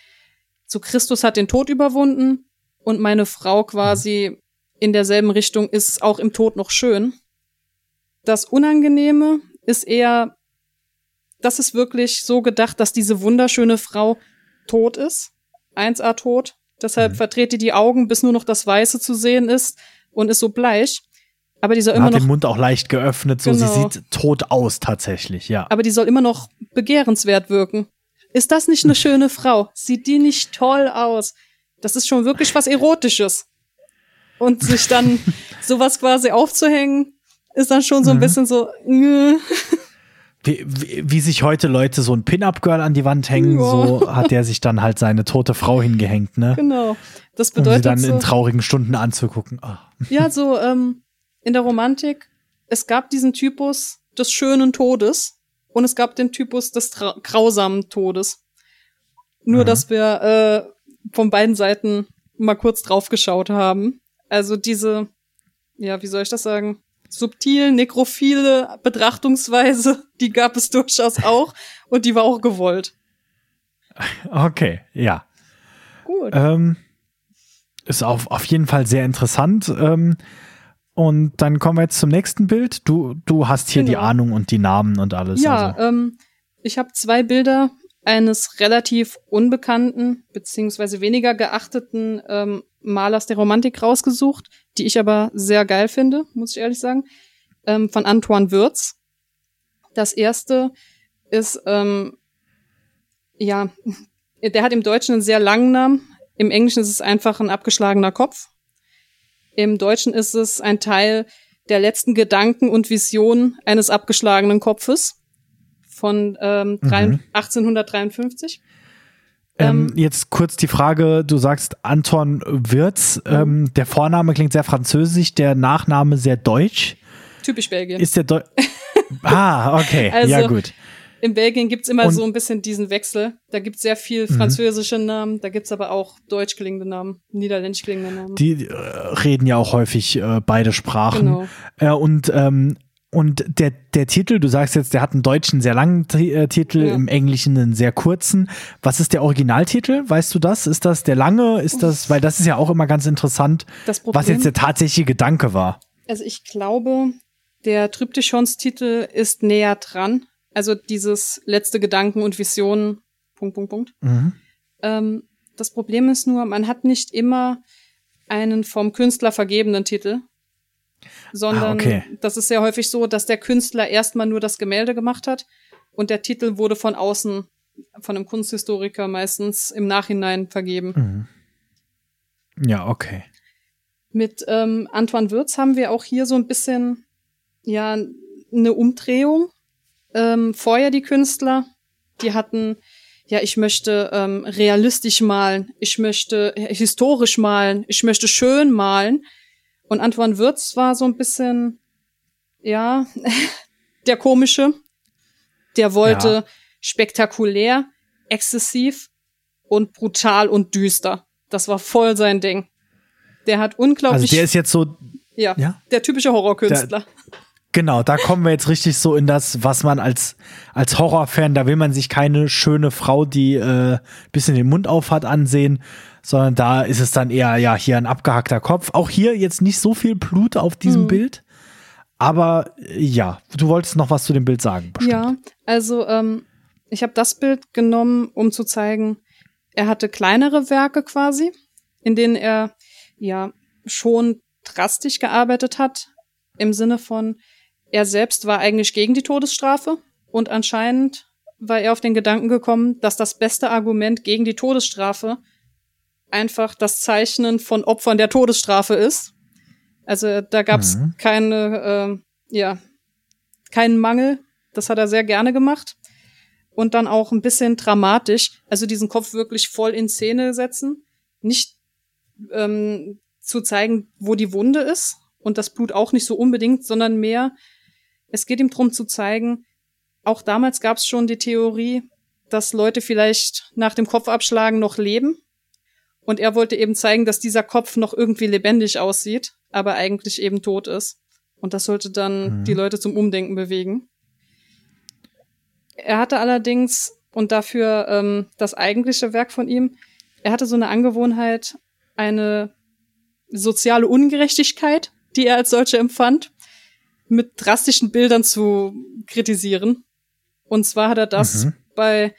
Speaker 2: so Christus hat den Tod überwunden und meine Frau quasi in derselben Richtung ist auch im Tod noch schön. Das Unangenehme ist eher, das ist wirklich so gedacht, dass diese wunderschöne Frau tot ist. 1A tot. Deshalb mhm. verdreht die die Augen, bis nur noch das Weiße zu sehen ist und ist so bleich. Aber die soll immer
Speaker 1: hat
Speaker 2: noch.
Speaker 1: den Mund auch leicht geöffnet, so genau. sie sieht tot aus tatsächlich, ja.
Speaker 2: Aber die soll immer noch begehrenswert wirken. Ist das nicht eine schöne Frau? Sieht die nicht toll aus? Das ist schon wirklich was Erotisches. Und sich dann sowas quasi aufzuhängen, ist dann schon so ein mhm. bisschen so. Wie,
Speaker 1: wie, wie, sich heute Leute so ein Pin-Up-Girl an die Wand hängen, ja. so hat der sich dann halt seine tote Frau hingehängt, ne?
Speaker 2: Genau. Das bedeutet.
Speaker 1: Um sie dann so, in traurigen Stunden anzugucken. Oh.
Speaker 2: Ja, so, ähm, in der Romantik, es gab diesen Typus des schönen Todes und es gab den Typus des grausamen Todes. Nur, mhm. dass wir äh, von beiden Seiten mal kurz drauf geschaut haben. Also diese, ja, wie soll ich das sagen? Subtil, nekrophile Betrachtungsweise, die gab es durchaus auch und die war auch gewollt.
Speaker 1: Okay, ja. Gut. Ähm, ist auf, auf jeden Fall sehr interessant. Ähm, und dann kommen wir jetzt zum nächsten Bild. Du, du hast hier genau. die Ahnung und die Namen und alles.
Speaker 2: Ja, also. ähm, ich habe zwei Bilder eines relativ unbekannten beziehungsweise weniger geachteten ähm, Malers der Romantik rausgesucht, die ich aber sehr geil finde, muss ich ehrlich sagen, ähm, von Antoine Würz. Das erste ist, ähm, ja, der hat im Deutschen einen sehr langen Namen. Im Englischen ist es einfach ein abgeschlagener Kopf. Im Deutschen ist es ein Teil der letzten Gedanken und Visionen eines abgeschlagenen Kopfes von ähm, mhm. 1853.
Speaker 1: Ähm, ähm, jetzt kurz die Frage, du sagst Anton Wirz, mhm. ähm, der Vorname klingt sehr französisch, der Nachname sehr deutsch.
Speaker 2: Typisch Belgien.
Speaker 1: Ist der Deu Ah, okay, also, ja gut
Speaker 2: in Belgien gibt's immer und, so ein bisschen diesen Wechsel. Da gibt's sehr viel mhm. französische Namen, da gibt's aber auch deutsch klingende Namen, niederländisch klingende Namen.
Speaker 1: Die äh, reden ja auch häufig äh, beide Sprachen. Genau. Äh, und ähm, Und der, der Titel, du sagst jetzt, der hat einen deutschen sehr langen T äh, Titel, ja. im Englischen einen sehr kurzen. Was ist der Originaltitel? Weißt du das? Ist das der lange? Ist das, weil das ist ja auch immer ganz interessant, Problem, was jetzt der tatsächliche Gedanke war.
Speaker 2: Also ich glaube, der Tryptychons-Titel ist näher dran. Also dieses letzte Gedanken und Visionen, Punkt, Punkt, Punkt. Mhm. Ähm, das Problem ist nur, man hat nicht immer einen vom Künstler vergebenen Titel, sondern ah, okay. das ist sehr häufig so, dass der Künstler erstmal nur das Gemälde gemacht hat und der Titel wurde von außen, von einem Kunsthistoriker meistens im Nachhinein vergeben.
Speaker 1: Mhm. Ja, okay.
Speaker 2: Mit ähm, Antoine Würz haben wir auch hier so ein bisschen, ja, eine Umdrehung. Ähm, vorher die Künstler, die hatten, ja, ich möchte ähm, realistisch malen, ich möchte historisch malen, ich möchte schön malen. Und Antoine Würz war so ein bisschen, ja, der komische. Der wollte ja. spektakulär, exzessiv und brutal und düster. Das war voll sein Ding. Der hat unglaublich.
Speaker 1: Also der ist jetzt so.
Speaker 2: Ja, ja? der typische Horrorkünstler. Der,
Speaker 1: genau, da kommen wir jetzt richtig so in das, was man als, als Horrorfan, da will man sich keine schöne Frau, die äh, bisschen den Mund auf hat, ansehen, sondern da ist es dann eher, ja, hier ein abgehackter Kopf. Auch hier jetzt nicht so viel Blut auf diesem mhm. Bild. Aber ja, du wolltest noch was zu dem Bild sagen.
Speaker 2: Bestimmt. Ja, also ähm, ich habe das Bild genommen, um zu zeigen, er hatte kleinere Werke quasi, in denen er ja schon drastisch gearbeitet hat, im Sinne von, er selbst war eigentlich gegen die Todesstrafe und anscheinend war er auf den Gedanken gekommen, dass das beste Argument gegen die Todesstrafe einfach das Zeichnen von Opfern der Todesstrafe ist. Also da gab es mhm. keine, äh, ja, keinen Mangel. Das hat er sehr gerne gemacht. Und dann auch ein bisschen dramatisch, also diesen Kopf wirklich voll in Szene setzen. Nicht ähm, zu zeigen, wo die Wunde ist und das Blut auch nicht so unbedingt, sondern mehr, es geht ihm darum zu zeigen, auch damals gab es schon die Theorie, dass Leute vielleicht nach dem Kopfabschlagen noch leben und er wollte eben zeigen, dass dieser Kopf noch irgendwie lebendig aussieht, aber eigentlich eben tot ist. Und das sollte dann mhm. die Leute zum Umdenken bewegen. Er hatte allerdings, und dafür ähm, das eigentliche Werk von ihm, er hatte so eine Angewohnheit, eine soziale Ungerechtigkeit, die er als solche empfand, mit drastischen Bildern zu kritisieren. Und zwar hat er das mhm. bei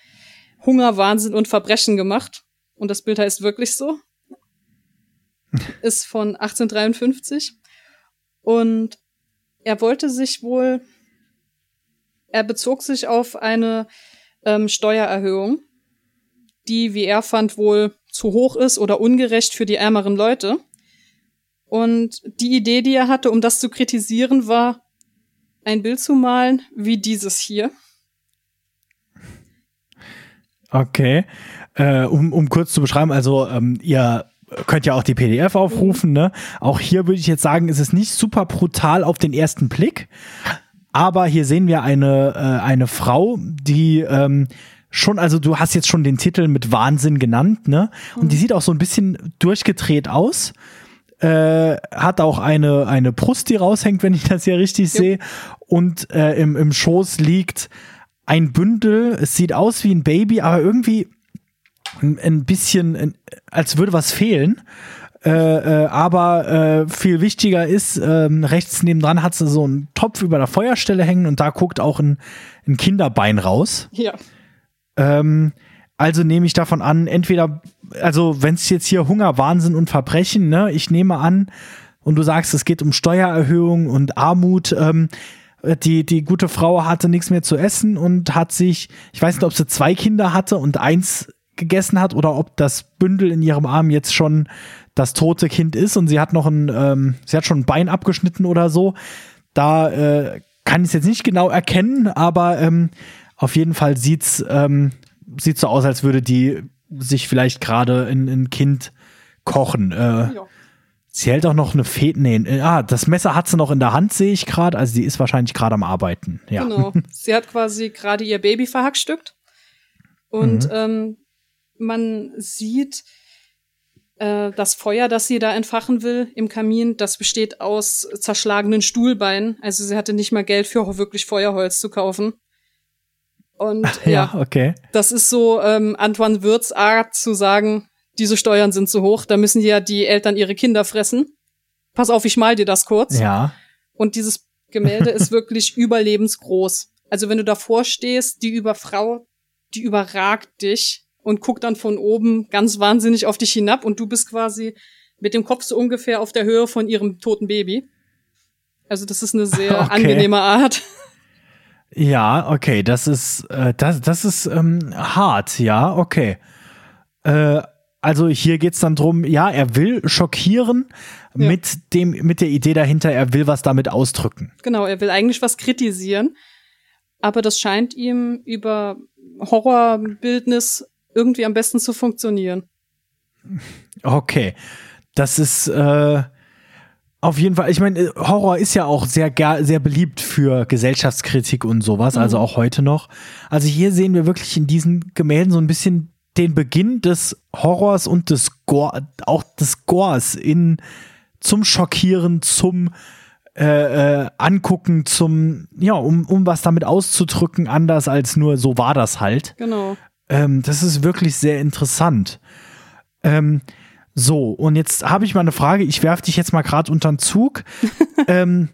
Speaker 2: Hunger, Wahnsinn und Verbrechen gemacht. Und das Bild heißt wirklich so. Ist von 1853. Und er wollte sich wohl, er bezog sich auf eine ähm, Steuererhöhung, die, wie er fand, wohl zu hoch ist oder ungerecht für die ärmeren Leute. Und die Idee, die er hatte, um das zu kritisieren, war, ein Bild zu malen wie dieses hier.
Speaker 1: Okay. Äh, um, um kurz zu beschreiben, also ähm, ihr könnt ja auch die PDF aufrufen, ne? Auch hier würde ich jetzt sagen, ist es nicht super brutal auf den ersten Blick. Aber hier sehen wir eine, äh, eine Frau, die ähm, schon, also du hast jetzt schon den Titel mit Wahnsinn genannt, ne? Und die mhm. sieht auch so ein bisschen durchgedreht aus. Äh, hat auch eine, eine Brust, die raushängt, wenn ich das hier richtig ja. sehe. Und äh, im, im Schoß liegt ein Bündel. Es sieht aus wie ein Baby, aber irgendwie ein bisschen, als würde was fehlen. Äh, äh, aber äh, viel wichtiger ist, ähm, rechts nebendran hat sie so einen Topf über der Feuerstelle hängen und da guckt auch ein, ein Kinderbein raus.
Speaker 2: Ja.
Speaker 1: Ähm, also nehme ich davon an, entweder, also wenn es jetzt hier Hunger, Wahnsinn und Verbrechen, ne, ich nehme an, und du sagst, es geht um Steuererhöhung und Armut, ähm, die, die gute Frau hatte nichts mehr zu essen und hat sich, ich weiß nicht, ob sie zwei Kinder hatte und eins gegessen hat oder ob das Bündel in ihrem Arm jetzt schon das tote Kind ist und sie hat noch ein, ähm, sie hat schon ein Bein abgeschnitten oder so. Da äh, kann ich es jetzt nicht genau erkennen, aber ähm, auf jeden Fall sieht's ähm, sieht so aus, als würde die sich vielleicht gerade ein, ein Kind kochen. Äh, ja. Sie hält auch noch eine Fete. Nee, äh, ah, das Messer hat sie noch in der Hand, sehe ich gerade. Also sie ist wahrscheinlich gerade am Arbeiten. Ja. Genau.
Speaker 2: Sie hat quasi gerade ihr Baby verhackstückt. Und mhm. ähm, man sieht, Äh, das Feuer, das sie da entfachen will im Kamin, das besteht aus zerschlagenen Stuhlbeinen. Also sie hatte nicht mal Geld für wirklich Feuerholz zu kaufen. Und ja,
Speaker 1: ja okay.
Speaker 2: das ist so ähm, Antoine Wirths Art zu sagen, diese Steuern sind zu hoch, da müssen ja die Eltern ihre Kinder fressen. Pass auf, ich mal dir das kurz.
Speaker 1: Ja.
Speaker 2: Und dieses Gemälde ist wirklich überlebensgroß. Also wenn du davor stehst, die über Frau, die überragt dich und guckt dann von oben ganz wahnsinnig auf dich hinab und du bist quasi mit dem Kopf so ungefähr auf der Höhe von ihrem toten Baby. Also das ist eine sehr okay. angenehme Art.
Speaker 1: Ja, okay, das ist äh, das das ist ähm, hart, ja, okay. Äh, also hier geht's dann drum, ja, er will schockieren ja. mit dem mit der Idee dahinter, er will was damit ausdrücken.
Speaker 2: Genau, er will eigentlich was kritisieren, aber das scheint ihm über Horrorbildnis irgendwie am besten zu funktionieren.
Speaker 1: Okay, das ist äh, auf jeden Fall. Ich meine, Horror ist ja auch sehr sehr beliebt für Gesellschaftskritik und sowas, mhm. also auch heute noch. Also hier sehen wir wirklich in diesen Gemälden so ein bisschen den Beginn des Horrors und des Gore, auch des Gores in zum Schockieren, zum äh, äh, angucken, zum, ja, um, um was damit auszudrücken, anders als nur so war das halt.
Speaker 2: Genau.
Speaker 1: Ähm, das ist wirklich sehr interessant. Ähm, so, und jetzt habe ich mal eine Frage. Ich werfe dich jetzt mal gerade unter den Zug. ähm,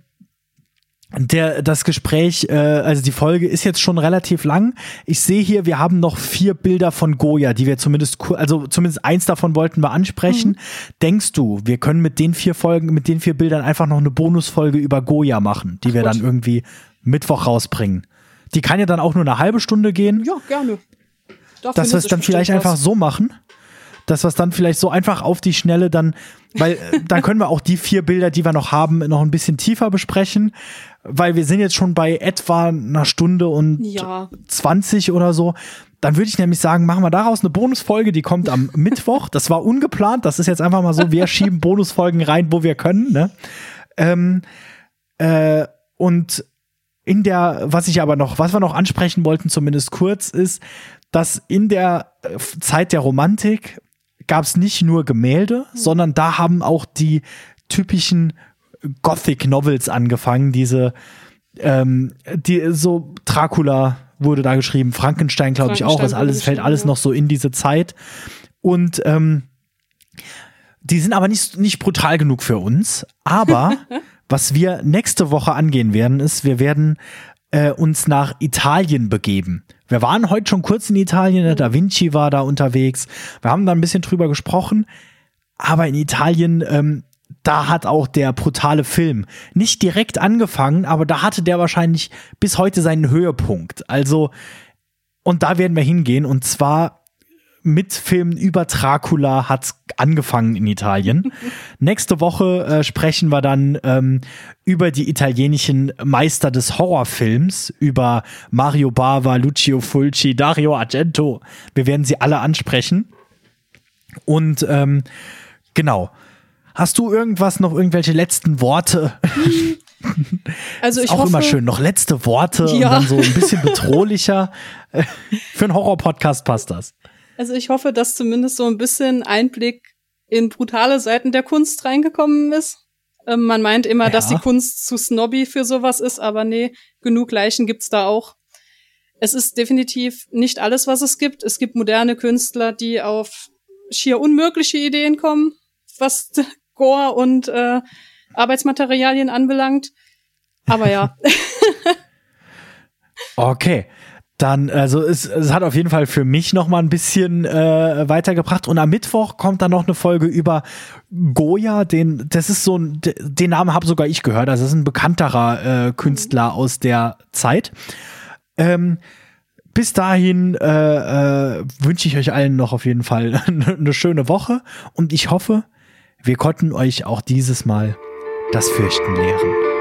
Speaker 1: der, das Gespräch, äh, also die Folge ist jetzt schon relativ lang. Ich sehe hier, wir haben noch vier Bilder von Goya, die wir zumindest, also zumindest eins davon wollten wir ansprechen. Mhm. Denkst du, wir können mit den vier Folgen, mit den vier Bildern einfach noch eine Bonusfolge über Goya machen, die Ach, wir gut. dann irgendwie Mittwoch rausbringen? Die kann ja dann auch nur eine halbe Stunde gehen.
Speaker 2: Ja, gerne.
Speaker 1: Dafür dass wir es dann vielleicht was. einfach so machen, dass wir es dann vielleicht so einfach auf die Schnelle dann, weil äh, dann können wir auch die vier Bilder, die wir noch haben, noch ein bisschen tiefer besprechen, weil wir sind jetzt schon bei etwa einer Stunde und ja. 20 oder so. Dann würde ich nämlich sagen, machen wir daraus eine Bonusfolge, die kommt am Mittwoch. Das war ungeplant, das ist jetzt einfach mal so, wir schieben Bonusfolgen rein, wo wir können. Ne? Ähm, äh, und in der, was ich aber noch, was wir noch ansprechen wollten, zumindest kurz, ist, dass in der äh, Zeit der Romantik gab es nicht nur Gemälde, mhm. sondern da haben auch die typischen Gothic Novels angefangen, diese ähm, die so Dracula wurde da geschrieben, Frankenstein glaube ich auch, das alles fällt alles noch so in diese Zeit. Und ähm, die sind aber nicht nicht brutal genug für uns, aber was wir nächste Woche angehen werden, ist, wir werden äh, uns nach Italien begeben. Wir waren heute schon kurz in Italien, der Da Vinci war da unterwegs. Wir haben da ein bisschen drüber gesprochen. Aber in Italien, ähm, da hat auch der brutale Film nicht direkt angefangen, aber da hatte der wahrscheinlich bis heute seinen Höhepunkt. Also, und da werden wir hingehen und zwar mit Filmen über Dracula hat's angefangen in Italien. Nächste Woche äh, sprechen wir dann ähm, über die italienischen Meister des Horrorfilms, über Mario Bava, Lucio Fulci, Dario Argento. Wir werden sie alle ansprechen. Und ähm, genau. Hast du irgendwas noch, irgendwelche letzten Worte?
Speaker 2: Also ich
Speaker 1: ist auch
Speaker 2: hoffe,
Speaker 1: immer schön, noch letzte Worte ja. und dann so ein bisschen bedrohlicher. Für einen Horror-Podcast passt das.
Speaker 2: Also ich hoffe, dass zumindest so ein bisschen Einblick in brutale Seiten der Kunst reingekommen ist. Ähm, man meint immer, ja. dass die Kunst zu snobby für sowas ist, aber nee, genug Leichen gibt's da auch. Es ist definitiv nicht alles, was es gibt. Es gibt moderne Künstler, die auf schier unmögliche Ideen kommen, was Gore und äh, Arbeitsmaterialien anbelangt. Aber ja.
Speaker 1: okay dann, also es, es hat auf jeden Fall für mich noch mal ein bisschen äh, weitergebracht. Und am Mittwoch kommt dann noch eine Folge über Goya, den, das ist so ein, den Namen habe sogar ich gehört. Also das ist ein bekannterer äh, Künstler aus der Zeit. Ähm, bis dahin äh, äh, wünsche ich euch allen noch auf jeden Fall eine schöne Woche und ich hoffe, wir konnten euch auch dieses Mal das Fürchten lehren.